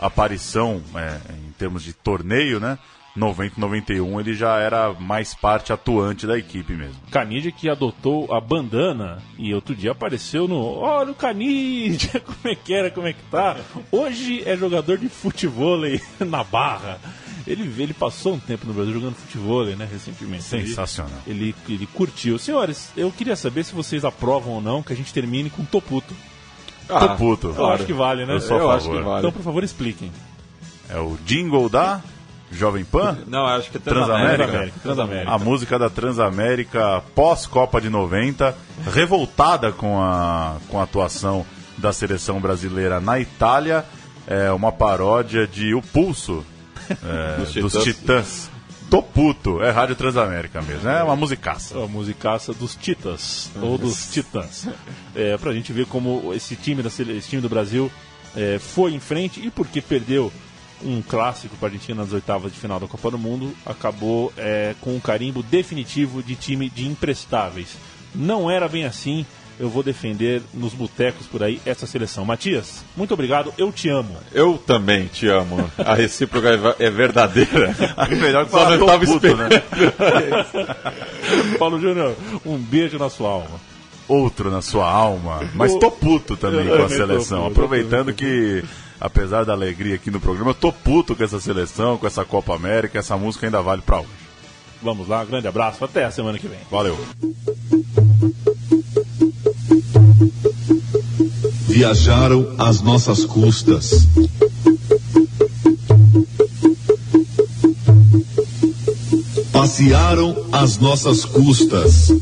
aparição é, em termos de torneio, né? 90 e 91 ele já era mais parte atuante da equipe mesmo. Canidia que adotou a bandana e outro dia apareceu no. Olha o Canidia, como é que era, como é que tá? Hoje é jogador de futebol na barra. Ele, ele passou um tempo no Brasil jogando futebol, né, recentemente. Sensacional. Ele, ele, ele curtiu. Senhores, eu queria saber se vocês aprovam ou não que a gente termine com Toputo. Ah, Toputo. Eu claro. acho que vale, né? Eu sou a Eu acho que vale. Então, por favor, expliquem. É o jingle da Jovem Pan? Não, acho que é Transamérica. Transamérica. Transamérica. A música da Transamérica pós-Copa de 90, revoltada com a, com a atuação da seleção brasileira na Itália, é uma paródia de O Pulso, é, Dos dos, Titãs. Titãs. Tô puto, é Rádio Transamérica mesmo, é uma musicaça. A musicaça dos Titas, ou dos Titãs. É, pra gente ver como esse time, da, esse time do Brasil é, foi em frente e porque perdeu um clássico para a Argentina nas oitavas de final da Copa do Mundo, acabou é, com um carimbo definitivo de time de imprestáveis. Não era bem assim. Eu vou defender nos botecos por aí essa seleção. Matias, muito obrigado. Eu te amo. Eu também te amo. A recíproca é verdadeira. Melhor que Só não tô tava puto, esperando. né? Paulo Júnior, um beijo na sua alma. Outro na sua alma. Mas tô puto também Eu com a seleção. puto, Aproveitando que, apesar da alegria aqui no programa, eu tô puto com essa seleção, com essa Copa América. Essa música ainda vale pra hoje. Vamos lá, grande abraço. Até a semana que vem. Valeu. Viajaram às nossas custas. Passearam às nossas custas.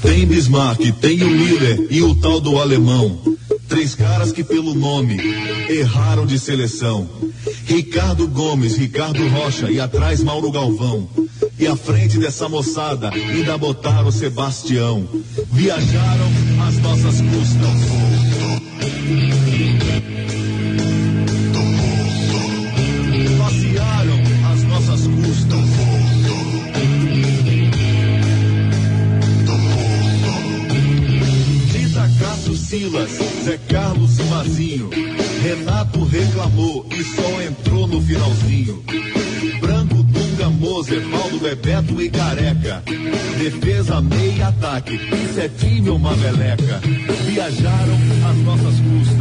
Tem Bismarck, tem o Miller e o tal do alemão. Três caras que pelo nome erraram de seleção. Ricardo Gomes, Ricardo Rocha e atrás Mauro Galvão. E à frente dessa moçada ainda botaram Sebastião. Viajaram às nossas custas. Passearam às nossas custas. Cássio Silas, Zé Carlos Mazinho. Renato reclamou e só entrou no finalzinho. Moser, Valdo, Bebeto e Careca. Defesa, meia ataque. Isso é ou uma meleca? Viajaram às nossas custas.